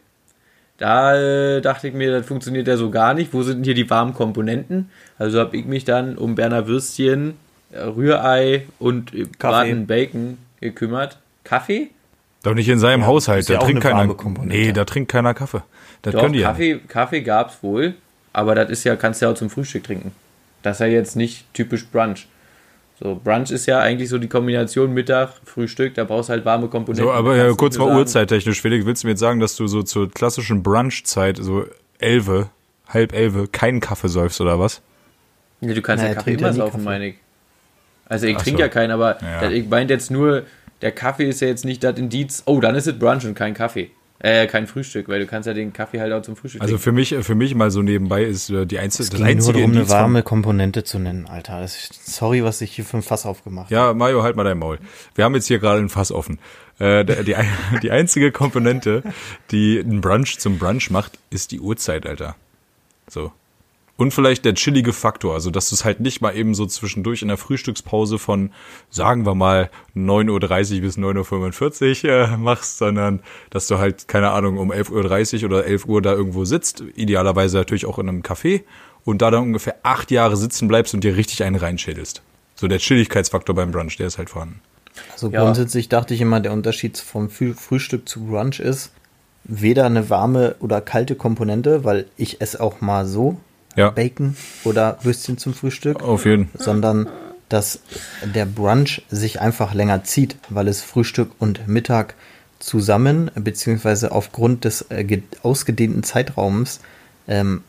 Da äh, dachte ich mir, das funktioniert ja so gar nicht. Wo sind denn hier die warmen Komponenten? Also habe ich mich dann um Berner Würstchen, äh, Rührei und äh, Braten Bacon gekümmert. Kaffee? Doch nicht in seinem Haushalt. ja Da auch trinkt eine keiner. Nee, da trinkt keiner Kaffee. Das Doch, können die ja. Kaffee, Kaffee gab es wohl, aber das ist ja, kannst du ja auch zum Frühstück trinken. Das ist ja jetzt nicht typisch Brunch. So, Brunch ist ja eigentlich so die Kombination Mittag, Frühstück, da brauchst du halt warme Komponenten. So, aber ja, kurz mal uhrzeittechnisch, Felix, willst du mir jetzt sagen, dass du so zur klassischen Brunchzeit, so elfe, halb elfe, keinen Kaffee säufst oder was? Nee, du kannst Na, ja Kaffee ja immer saufen, Kaffee. meine ich. Also ich Ach trinke so. ja keinen, aber Ja. ich meinte jetzt nur, der Kaffee ist ja jetzt nicht das Indiz, oh, dann ist es Brunch und kein Kaffee. Äh, kein Frühstück, weil du kannst ja den Kaffee halt auch zum Frühstück Also für mich, für mich mal so nebenbei ist äh, die einzige, Es das ging nur einzige darum, eine warme Komponente zu nennen, Alter. Das ist, sorry, was ich hier für ein Fass aufgemacht habe. Ja, Mario, halt mal dein Maul. Wir haben jetzt hier gerade ein Fass offen. Äh, die, ein- *laughs* die einzige Komponente, die einen Brunch zum Brunch macht, ist die Uhrzeit, Alter. So. Und vielleicht der chillige Faktor, also dass du es halt nicht mal eben so zwischendurch in der Frühstückspause von, sagen wir mal, 9.30 Uhr bis 9.45 Uhr äh, machst, sondern dass du halt, keine Ahnung, um 11.30 Uhr oder 11 Uhr da irgendwo sitzt, idealerweise natürlich auch in einem Café und da dann ungefähr acht Jahre sitzen bleibst und dir richtig einen reinschädelst. So der Chilligkeitsfaktor beim Brunch, der ist halt vorhanden. Also Ja. grundsätzlich dachte ich immer, der Unterschied vom Früh Frühstück zu Brunch ist weder eine warme oder kalte Komponente, weil ich esse auch mal so Ja. Bacon oder Würstchen zum Frühstück, Auf jeden Fall. sondern dass der Brunch sich einfach länger zieht, weil es Frühstück und Mittag zusammen, beziehungsweise aufgrund des äh, ge- ausgedehnten Zeitraums ähm,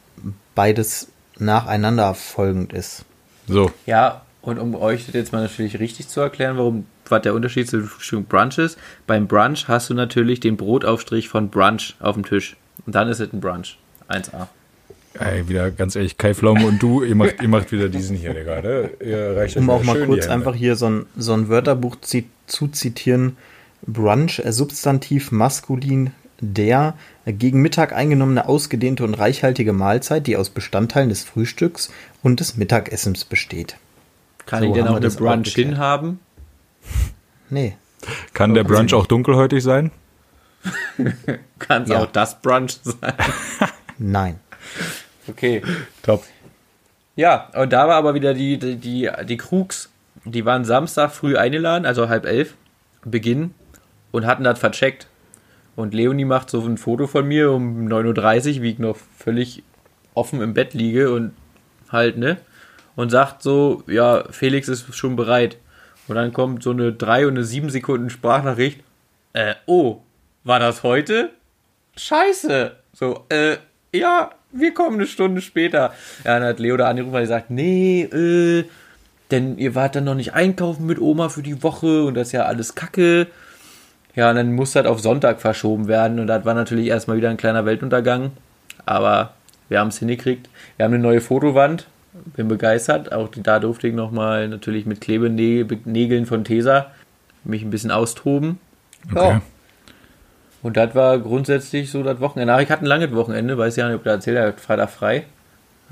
beides nacheinander folgend ist. So. Ja, und um euch das jetzt mal natürlich richtig zu erklären, warum was der Unterschied zwischen Frühstück und Brunch ist, beim Brunch hast du natürlich den Brotaufstrich von Brunch auf dem Tisch. Und dann ist es ein Brunch. 1A. Ey, wieder ganz ehrlich, Kai Pflaume und du, ihr macht, ihr macht wieder diesen hier, Digga. Ne? Ihr reicht Um auch mal kurz einfach hier so ein, so ein Wörterbuch zi zu zitieren. Brunch, äh, Substantiv maskulin, der äh, gegen Mittag eingenommene ausgedehnte und reichhaltige Mahlzeit, die aus Bestandteilen des Frühstücks und des Mittagessens besteht. Kann So ich denn auch eine Brunch geklärt. hin haben? Nee. Kann der Brunch auch dunkelhäutig sein? *laughs* *laughs* Kann es Ja. auch das Brunch sein? Nein. Okay. Top. Ja, und da war aber wieder die, die, die, die Krugs, die waren Samstag früh eingeladen, also halb elf, Beginn, und hatten das vercheckt. Und Leonie macht so ein Foto von mir um 9.30 Uhr, wie ich noch völlig offen im Bett liege und halt, ne? Und sagt so, ja, Felix ist schon bereit. Und dann kommt so eine 3 und eine 7 Sekunden Sprachnachricht. Äh, oh, war das heute? Scheiße. So, äh, ja, wir kommen eine Stunde später. Ja, dann hat Leo da angerufen, weil er sagt, nee, äh, denn ihr wart dann noch nicht einkaufen mit Oma für die Woche und das ist ja alles Kacke. Ja, und dann muss das auf Sonntag verschoben werden und das war natürlich erstmal wieder ein kleiner Weltuntergang. Aber wir haben es hingekriegt. Wir haben eine neue Fotowand. Bin begeistert. Auch die- da durfte ich nochmal natürlich mit Klebenägeln von Tesa mich ein bisschen austoben. Okay. Ja. Und das war grundsätzlich so das Wochenende. Ich hatte ein langes Wochenende, weiß ja nicht, ob der erzählt hat, Freitag frei.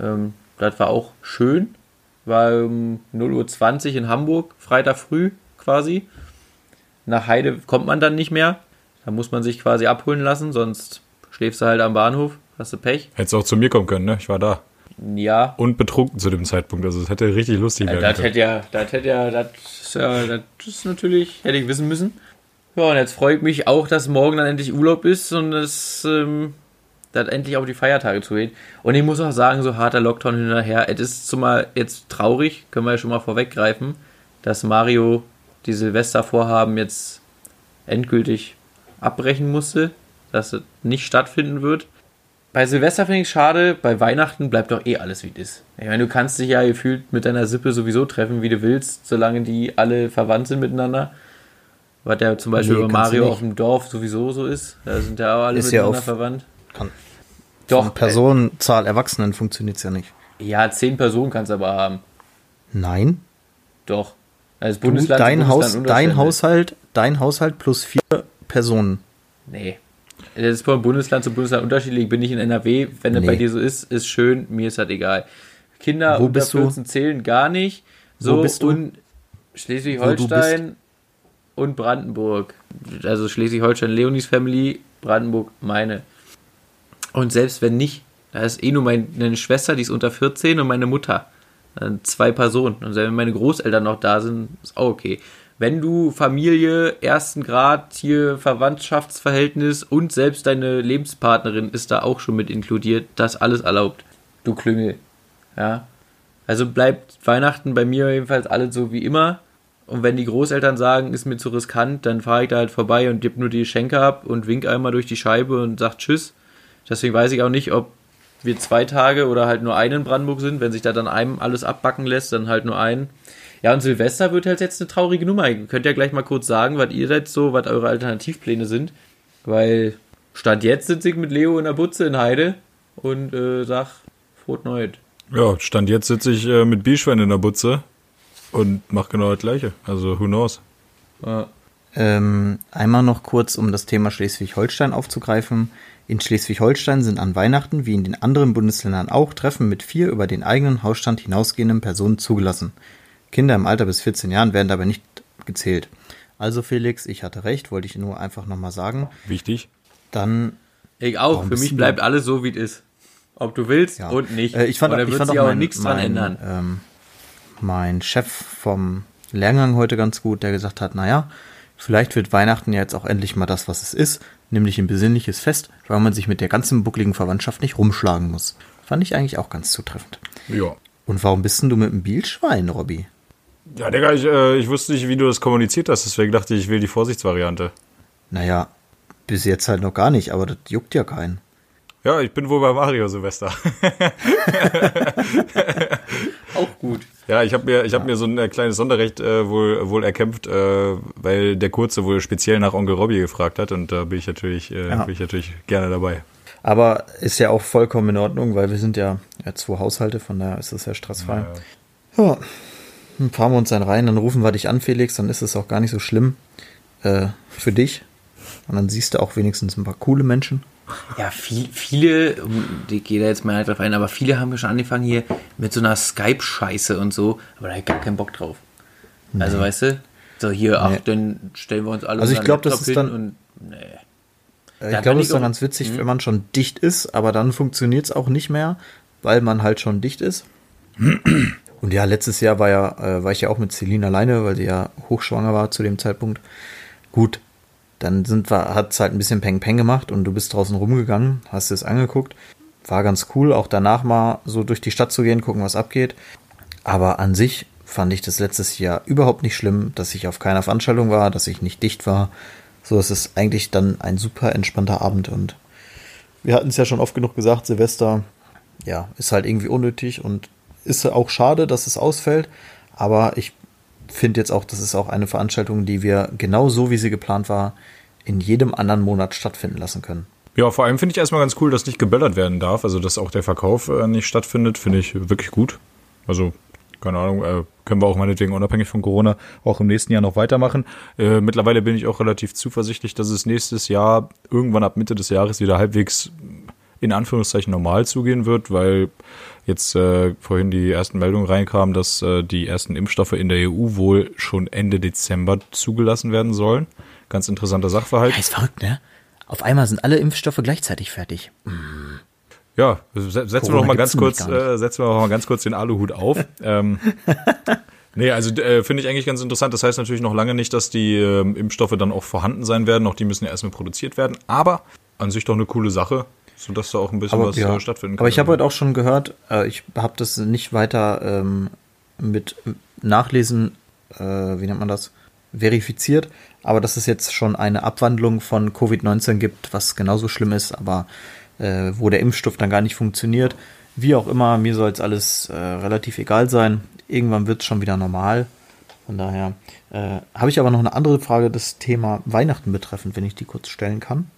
Ähm, das war auch schön. War um 0.20 Uhr in Hamburg, Freitag früh quasi. Nach Heide kommt man dann nicht mehr. Da muss man sich quasi abholen lassen, sonst schläfst du halt am Bahnhof, hast du Pech. Hättest auch zu mir kommen können, ne? Ich war da. Ja, Und betrunken zu dem Zeitpunkt. Also es hätte richtig lustig werden das können. hätte ja, das hätte ja, das ja, das ist natürlich, hätte ich wissen müssen. Ja, und jetzt freue ich mich auch, dass morgen dann endlich Urlaub ist und es ähm, dass endlich auch die Feiertage zugehen. Und ich muss auch sagen, so harter Lockdown hinterher, es ist zumal jetzt traurig, können wir ja schon mal vorweggreifen, dass Mario die Silvestervorhaben jetzt endgültig abbrechen musste, dass es nicht stattfinden wird. Bei Silvester finde ich es schade, bei Weihnachten bleibt doch eh alles wie es ist. Ich meine, du kannst dich ja gefühlt mit deiner Sippe sowieso treffen, wie du willst, solange die alle verwandt sind miteinander. Was ja zum Beispiel Nee, bei Mario auf dem Dorf sowieso so ist. Da sind ja auch alle Ist ja miteinander auf- verwandt. Kann. Doch, Von Personenzahl Erwachsenen funktioniert es ja nicht. äh, ja, zehn Personen kannst du aber haben. Nein. Doch. Also Du, Bundesland dein, Bundesland Haus, dein. Haushalt, dein Haushalt plus vier Personen. Nee. Das ist von Bundesland zu Bundesland unterschiedlich. Bin ich in NRW, wenn das Nee. bei dir so ist, ist schön, mir ist das egal. Kinder Wo unter bist du? 14 zählen gar nicht. So Wo bist du? und Schleswig-Holstein und Brandenburg. Also Schleswig-Holstein Leonis Family, Brandenburg meine. Und selbst wenn nicht, da ist eh nur meine Schwester, die ist unter 14 und meine Mutter. Dann zwei Personen. Und selbst wenn meine Großeltern noch da sind, ist auch okay. Wenn du Familie, ersten Grad, hier Verwandtschaftsverhältnis und selbst deine Lebenspartnerin ist da auch schon mit inkludiert, das alles erlaubt. Du Klüngel. Ja. Also bleibt Weihnachten bei mir jedenfalls alles so wie immer. Und wenn die Großeltern sagen, ist mir zu riskant, dann fahre ich da halt vorbei und gebe nur die Geschenke ab und wink einmal durch die Scheibe und sag Tschüss. Deswegen weiß ich auch nicht, ob wir zwei Tage oder halt nur einen in Brandenburg sind. Wenn sich da dann einem alles abbacken lässt, dann halt nur einen. Ja, und Silvester wird halt jetzt eine traurige Nummer. Ihr könnt ja gleich mal kurz sagen, was ihr jetzt so, was eure Alternativpläne sind. Weil Stand jetzt sitze ich mit Leo in der Butze in Heide und äh, sag, froht Neues. Ja, Stand jetzt sitze ich äh, mit Bischwein in der Butze und mache genau das gleiche. Also, who knows? Ja. Ähm, einmal noch kurz, um das Thema Schleswig-Holstein aufzugreifen. In Schleswig-Holstein sind an Weihnachten, wie in den anderen Bundesländern auch, Treffen mit vier über den eigenen Hausstand hinausgehenden Personen zugelassen. Kinder im Alter bis 14 Jahren werden dabei nicht gezählt. Also Felix, ich hatte recht, wollte ich nur einfach nochmal sagen. Wichtig. Dann, Ich auch. Für mich bleibt alles so, wie es ist. Ob du willst ja. und nicht. Äh, ich fand, da ich wird fand sich auch auch nichts dran ändern. Ähm, mein Chef vom Lehrgang heute ganz gut, der gesagt hat, naja, vielleicht wird Weihnachten ja jetzt auch endlich mal das, was es ist, nämlich ein besinnliches Fest, weil man sich mit der ganzen buckligen Verwandtschaft nicht rumschlagen muss. Fand ich eigentlich auch ganz zutreffend. Ja. Und warum bist denn du mit dem Bielschwein, Robby? Ja, Digga, ich, äh, ich wusste nicht, wie du das kommuniziert hast, deswegen dachte ich, ich will die Vorsichtsvariante. Naja, bis jetzt halt noch gar nicht, aber das juckt ja keinen. Ja, ich bin wohl bei Mario Silvester. *laughs* Auch gut. Ja, ich habe mir, ich hab mir so ein äh, kleines Sonderrecht äh, wohl, wohl erkämpft, äh, weil der Kurze wohl speziell nach Onkel Robby gefragt hat und da bin ich natürlich, äh, Ja. bin ich natürlich gerne dabei. Aber ist ja auch vollkommen in Ordnung, weil wir sind ja, ja zwei Haushalte, von daher ist das ja stressfrei. Ja, dann fahren wir uns dann rein, dann rufen wir dich an, Felix, dann ist es auch gar nicht so schlimm äh, für dich. Und dann siehst du auch wenigstens ein paar coole Menschen. Ja, viel, viele, um, die geht da jetzt mal halt drauf ein, aber viele haben ja schon angefangen hier mit so einer Skype-Scheiße und so, aber da ich gar keinen Bock drauf. Also, weißt du, so hier, ach, Nee. dann stellen wir uns alle Also ich unseren glaub, das ist dann- und, nee. Äh, Da ich glaube, ich es ist dann ganz witzig, wenn man schon dicht ist, aber dann funktioniert es auch nicht mehr, weil man halt schon dicht ist. Und ja, letztes Jahr war ja, äh, war ich ja auch mit Celine alleine, weil sie ja hochschwanger war zu dem Zeitpunkt. Gut, dann sind wir, hat es halt ein bisschen Peng Peng gemacht und du bist draußen rumgegangen, hast es angeguckt. War ganz cool, auch danach mal so durch die Stadt zu gehen, gucken, was abgeht. Aber an sich fand ich das letztes Jahr überhaupt nicht schlimm, dass ich auf keiner Veranstaltung war, dass ich nicht dicht war. So es ist eigentlich dann ein super entspannter Abend und wir hatten es ja schon oft genug gesagt, Silvester, ja, ist halt irgendwie unnötig und ist auch schade, dass es ausfällt, aber ich finde jetzt auch, das ist auch eine Veranstaltung, die wir genau so, wie sie geplant war, in jedem anderen Monat stattfinden lassen können. Ja, vor allem finde ich erstmal ganz cool, dass nicht geböllert werden darf, also dass auch der Verkauf äh, nicht stattfindet, finde ich wirklich gut. Also, keine Ahnung, äh, können wir auch meinetwegen unabhängig von Corona auch im nächsten Jahr noch weitermachen. Äh, mittlerweile bin ich auch relativ zuversichtlich, dass es nächstes Jahr irgendwann ab Mitte des Jahres wieder halbwegs in Anführungszeichen normal zugehen wird, weil jetzt äh, vorhin die ersten Meldungen reinkamen, dass äh, die ersten Impfstoffe in der EU wohl schon Ende Dezember zugelassen werden sollen. Ganz interessanter Sachverhalt. ist verrückt, ne? Auf einmal sind alle Impfstoffe gleichzeitig fertig. Ja, se- setzen wir doch mal ganz kurz, äh, setzen wir doch mal ganz kurz den Aluhut auf. *laughs* ähm, nee, also äh, finde ich eigentlich ganz interessant. Das heißt natürlich noch lange nicht, dass die ähm, Impfstoffe dann auch vorhanden sein werden. Auch die müssen ja erstmal produziert werden. Aber an sich doch eine coole Sache. Sodass da auch ein bisschen Aber, was ja. äh, stattfinden kann. Aber ich habe heute auch schon gehört, äh, ich habe das nicht weiter ähm, mit Nachlesen, äh, wie nennt man das, verifiziert, aber dass es jetzt schon eine Abwandlung von Covid-19 gibt, was genauso schlimm ist, aber äh, wo der Impfstoff dann gar nicht funktioniert. Wie auch immer, mir soll es alles äh, relativ egal sein. Irgendwann wird es schon wieder normal. Von daher äh, habe ich aber noch eine andere Frage, das Thema Weihnachten betreffend, wenn ich die kurz stellen kann.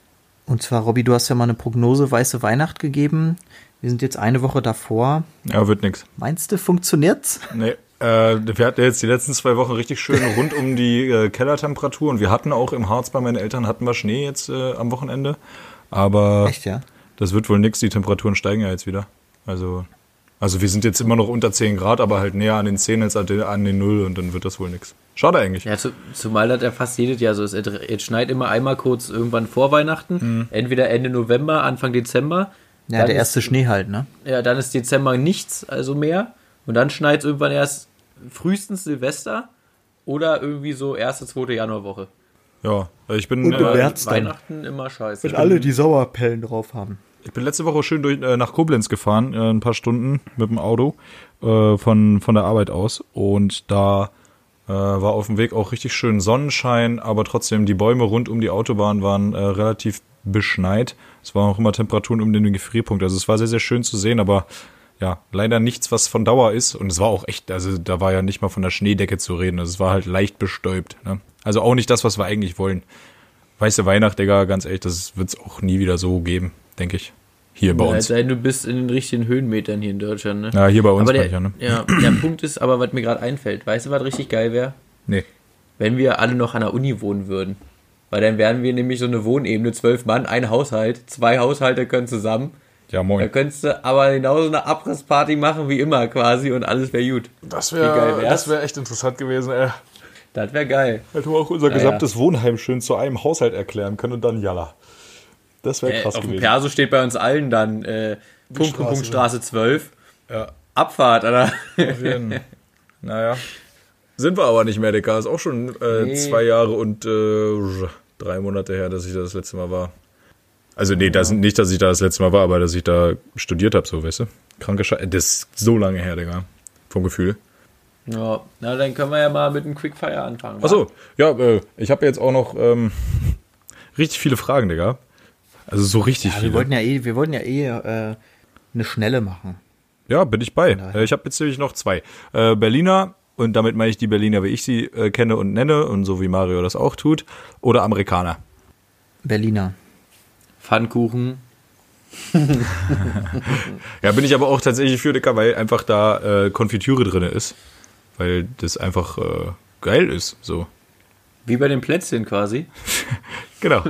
Und zwar, Robby, du hast ja mal eine Prognose Weiße Weihnacht gegeben. Wir sind jetzt eine Woche davor. ja, wird nix. Meinst du, funktioniert's? Nee. Äh, wir hatten jetzt die letzten zwei Wochen richtig schön rund um die äh, Kellertemperatur und wir hatten auch im Harz bei meinen Eltern hatten wir Schnee jetzt äh, am Wochenende. Aber Echt, ja? das wird wohl nix, die Temperaturen steigen ja jetzt wieder. Also, also wir sind jetzt immer noch unter 10 Grad, aber halt näher an den 10 als an den, an den 0 und dann wird das wohl nix. Schade eigentlich. Ja, zu, zumal das ja fast jedes Jahr so ist. Es, es schneit immer einmal kurz irgendwann vor Weihnachten, entweder Ende November, Anfang Dezember. Ja, Dann der ist- erste Schnee halt, ne? Ja, dann ist Dezember nichts, also mehr. Und dann schneit es irgendwann erst frühestens Silvester oder irgendwie so erste, zweite Januarwoche. Ja, ich bin, Und im äh, März dann. Weihnachten immer scheiße. Wenn alle die Sauerpellen drauf haben. Ich bin letzte Woche schön durch, äh, nach Koblenz gefahren, äh, ein paar Stunden mit dem Auto äh, von, von der Arbeit aus. Und da äh, war auf dem Weg auch richtig schön Sonnenschein, aber trotzdem die Bäume rund um die Autobahn waren äh, relativ beschneit. Es waren auch immer Temperaturen um den Gefrierpunkt. Also es war sehr, sehr schön zu sehen, aber ja, leider nichts, was von Dauer ist. Und es war auch echt, also da war ja nicht mal von der Schneedecke zu reden. Also es war halt leicht bestäubt. Ne? Also auch nicht das, was wir eigentlich wollen. Weiße Weihnacht, Digga, ganz ehrlich, das wird es auch nie wieder so geben, denke ich. Hier bei Ja, uns. es sei denn, du bist in den richtigen Höhenmetern hier in Deutschland, ne? Ja, hier bei uns der, ich ja, ne? ja, der *clears throat* Punkt ist aber, was mir gerade einfällt, weißt du, was richtig geil wäre? Nee. Wenn wir alle noch an der Uni wohnen würden. Weil dann wären wir nämlich so eine Wohnebene, zwölf Mann, ein Haushalt, zwei Haushalte können zusammen. Ja, Da moin. könntest du aber genauso eine Abrissparty machen wie immer quasi und alles wäre gut. Das wäre echt interessant gewesen, ey. Das wäre geil. Hätten wir auch unser Naja. gesamtes Wohnheim schön zu einem Haushalt erklären können und dann Jalla. Das wäre Äh, krass auf dem gewesen. Perso steht bei uns allen dann äh, Punkt, Punkt, Straße, Punkt, Straße 12. Ja, Abfahrt, oder? auf jeden Naja. Sind wir aber nicht mehr, Digga. Ist auch schon äh, Nee. zwei Jahre und äh, drei Monate her, dass ich da das letzte Mal war. Also nee, das, nicht, dass ich da das letzte Mal war, aber dass ich da studiert habe, so, weißt du? Kranke Scheiße. Das ist so lange her, Digga. Vom Gefühl. Ja, na dann können wir ja mal mit einem Quickfire anfangen. Achso, ja, äh, ich habe jetzt auch noch ähm, *laughs* richtig viele Fragen, Digga. Also so richtig Ja, wir viele. wollten ja eh, wir wollten ja eh äh, eine schnelle machen. Ja, bin ich bei. daher. Äh, Ich habe jetzt nämlich noch zwei. Äh, Berliner, und damit meine ich die Berliner, wie ich sie äh, kenne und nenne, und so wie Mario das auch tut, oder Amerikaner. Berliner. Pfannkuchen. *laughs* Ja, bin ich aber auch tatsächlich für Dicker, weil einfach da äh, Konfitüre drin ist. Weil das einfach äh, geil ist, so. Wie bei den Plätzchen quasi. *laughs* Genau.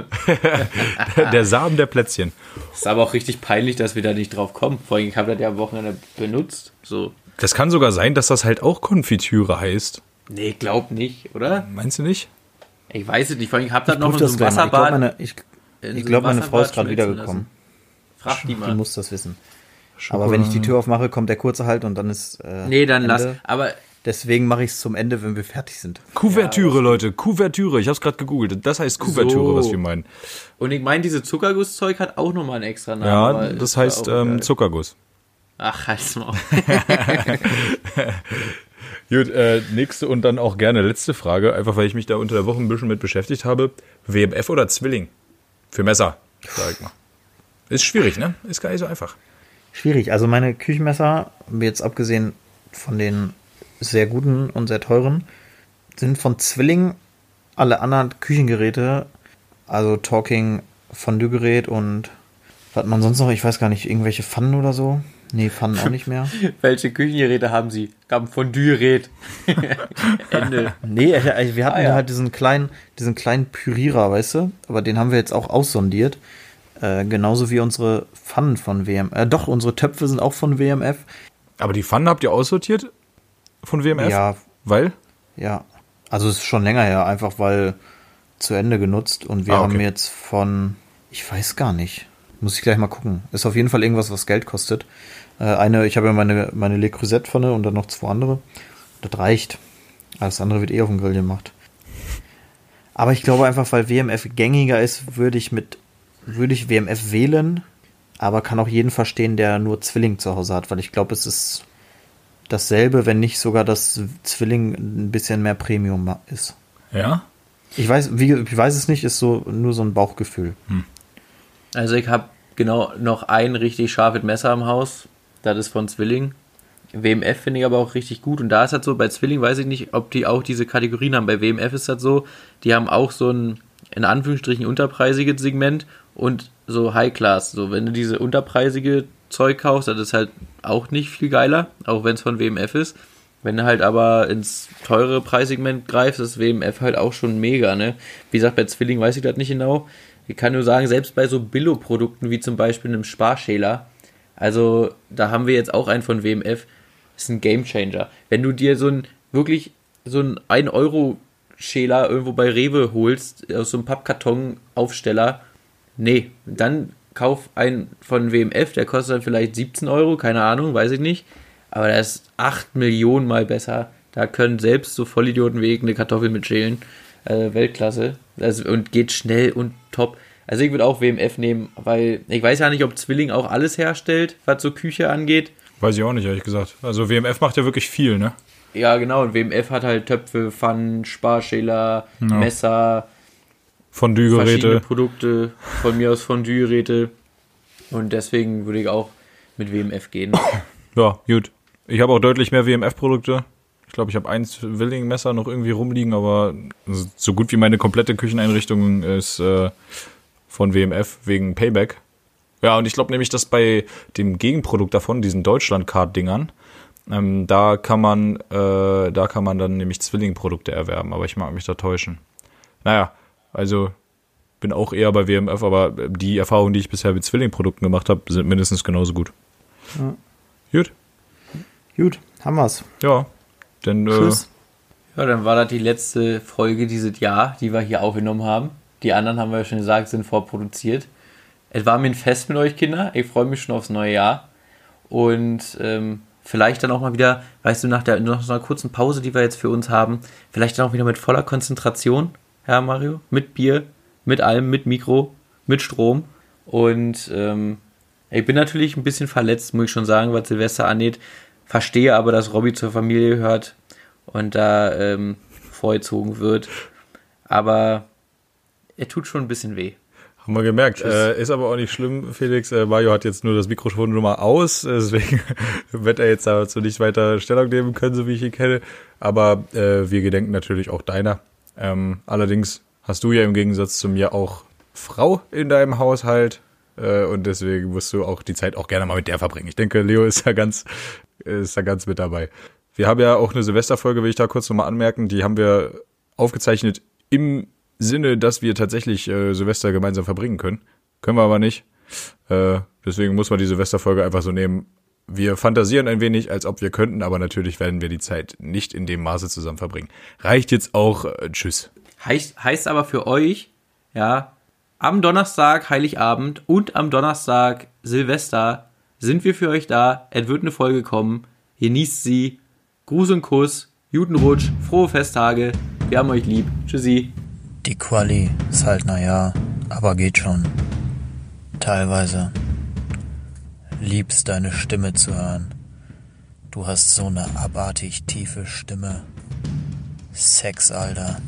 *laughs* der Samen der Plätzchen. Ist aber auch richtig peinlich, dass wir da nicht drauf kommen. Vor allem, ich habe das ja am Wochenende benutzt. So. Das kann sogar sein, dass das halt auch Konfitüre heißt. Nee, glaub nicht, oder? Meinst du nicht? Ich weiß es nicht. Vor allem, ich habe das noch in so einem mal. Ich glaube, Wasserbad. meine, ich, ich so glaub, meine Frau ist Wasserbad gerade wiedergekommen. Frag die Die mal. muss das wissen. Aber wenn ich die Tür aufmache, kommt der kurze halt und dann ist. Äh, Nee, dann Ende. lass. Aber Deswegen mache ich es zum Ende, wenn wir fertig sind. Kuvertüre, Leute. Kuvertüre. Ich habe es gerade gegoogelt. Das heißt Kuvertüre, So. was wir meinen. Und ich meine, diese Zuckergusszeug hat auch nochmal einen extra Namen. Ja, das heißt ähm. Zuckerguss. Ach, halt's mal. *laughs* *laughs* Gut, äh, nächste und dann auch gerne letzte Frage, einfach weil ich mich da unter der Woche ein bisschen mit beschäftigt habe. WMF oder Zwilling? Für Messer, sag ich mal. Ist schwierig, ne? Ist gar nicht so einfach. Schwierig. Also meine Küchenmesser, jetzt abgesehen von den sehr guten und sehr teuren, sind von Zwilling alle anderen Küchengeräte, also Talking Fondue-Gerät und was hat man sonst noch? Ich weiß gar nicht, irgendwelche Pfannen oder so? Nee, Pfannen auch nicht mehr. *laughs* Welche Küchengeräte haben Sie? Gab ein Fondue-Gerät. *laughs* Ende. Nee, wir hatten Ah, ja. halt diesen kleinen, diesen kleinen Pürierer, weißt du? Aber den haben wir jetzt auch aussondiert. Äh, genauso wie unsere Pfannen von WMF. Äh, doch, unsere Töpfe sind auch von WMF. Aber die Pfannen habt ihr aussortiert von WMF? Ja, Weil? Ja, also es ist schon länger her, einfach weil zu Ende genutzt und wir Ah, okay. haben jetzt von, ich weiß gar nicht, muss ich gleich mal gucken. Ist auf jeden Fall irgendwas, was Geld kostet. Äh, eine, ich habe ja meine, meine Le Creuset Pfanne und dann noch zwei andere. Das reicht. Alles andere wird eh auf dem Grill gemacht. Aber ich glaube einfach, weil WMF gängiger ist, würde ich mit, würde ich WMF wählen. aber kann auch jeden verstehen, der nur Zwilling zu Hause hat, weil ich glaube, es ist dasselbe, wenn nicht sogar das Zwilling ein bisschen mehr Premium ist. Ja? Ich weiß, wie, ich weiß es nicht, ist so nur so ein Bauchgefühl. Also ich habe genau noch ein richtig scharfes Messer im Haus. Das ist von Zwilling. WMF finde ich aber auch richtig gut. Und da ist halt so, bei Zwilling weiß ich nicht, ob die auch diese Kategorien haben. Bei WMF ist das so, die haben auch so ein, in Anführungsstrichen, unterpreisiges Segment und so High Class. So, wenn du diese unterpreisige Zeug kaufst, das ist halt auch nicht viel geiler, auch wenn es von WMF ist. Wenn du halt aber ins teure Preissegment greifst, ist WMF halt auch schon mega, ne? Wie gesagt, bei Zwilling weiß ich das nicht genau. Ich kann nur sagen, selbst bei so Billo-Produkten wie zum Beispiel einem Sparschäler, also da haben wir jetzt auch einen von WMF, ist ein Gamechanger. Wenn du dir so ein wirklich so ein 1 Euro Schäler irgendwo bei Rewe holst, aus so einem Pappkarton-Aufsteller, nee, dann kauf einen von WMF, der kostet dann vielleicht 17 Euro, keine Ahnung, weiß ich nicht. Aber der ist 8 Millionen mal besser. Da können selbst so Vollidioten wie eine Kartoffel mit schälen. Äh, Weltklasse. Also, und geht schnell und top. Also ich würde auch WMF nehmen, weil ich weiß ja nicht, ob Zwilling auch alles herstellt, was so Küche angeht. Weiß ich auch nicht, ehrlich gesagt. Also WMF macht ja wirklich viel, ne? Ja, genau. Und WMF hat halt Töpfe, Pfannen, Sparschäler, Ja. Messer, Fondue-Geräte. Produkte, von mir aus Fondue-Geräte. Und deswegen würde ich auch mit WMF gehen. Ja, gut. Ich habe auch deutlich mehr WMF-Produkte. Ich glaube, ich habe eins Willing-Messer noch irgendwie rumliegen, aber so gut wie meine komplette Kücheneinrichtung ist äh, von WMF wegen Payback. Ja, und ich glaube nämlich, dass bei dem Gegenprodukt davon, diesen Deutschland-Card-Dingern, ähm, da kann man, äh, da kann man dann nämlich Zwilling-Produkte erwerben, aber ich mag mich da täuschen. Naja, also bin auch eher bei WMF, aber die Erfahrungen, die ich bisher mit Zwilling-Produkten gemacht habe, sind mindestens genauso gut. Gut. Gut, haben wir's. Ja, denn äh, Tschüss. Ja, dann war das die letzte Folge dieses Jahr, die wir hier aufgenommen haben. Die anderen haben wir ja schon gesagt, sind vorproduziert. Es war mir ein Fest mit euch, Kinder. Ich freue mich schon aufs neue Jahr. Und ähm, vielleicht dann auch mal wieder, weißt du, nach, der, nach so einer kurzen Pause, die wir jetzt für uns haben, vielleicht dann auch wieder mit voller Konzentration, Herr Mario, mit Bier, mit allem, mit Mikro, mit Strom. Und ähm, ich bin natürlich ein bisschen verletzt, muss ich schon sagen, was Silvester angeht. Verstehe aber, dass Robby zur Familie gehört und da ähm, vorgezogen wird. Aber er tut schon ein bisschen weh. haben wir gemerkt. Äh, ist aber auch nicht schlimm, Felix. Äh, Mario hat jetzt nur das Mikrofon nur mal aus, *laughs* deswegen wird er jetzt dazu nicht weiter Stellung nehmen können, so wie ich ihn kenne. Aber äh, wir gedenken natürlich auch deiner. Ähm, allerdings hast du ja im Gegensatz zu mir auch Frau in deinem Haushalt. Äh, und deswegen musst du auch die Zeit auch gerne mal mit der verbringen. Ich denke, Leo ist da ganz, ist da ganz mit dabei. Wir haben ja auch eine Silvesterfolge, will ich da kurz nochmal anmerken, die haben wir aufgezeichnet im Sinne, dass wir tatsächlich äh, Silvester gemeinsam verbringen können. Können wir aber nicht. Äh, deswegen muss man die Silvesterfolge einfach so nehmen. Wir fantasieren ein wenig, als ob wir könnten, aber natürlich werden wir die Zeit nicht in dem Maße zusammen verbringen. Reicht jetzt auch. Äh, tschüss. Heißt, heißt aber für euch, ja, am Donnerstag Heiligabend und am Donnerstag Silvester sind wir für euch da. Es wird eine Folge kommen. Genießt sie. Gruß und Kuss. Guten Rutsch. Frohe Festtage. Wir haben euch lieb. Tschüssi. Die Quali ist halt naja, aber geht schon. Teilweise. Liebst deine Stimme zu hören. Du hast so eine abartig tiefe Stimme. Sex, Alter.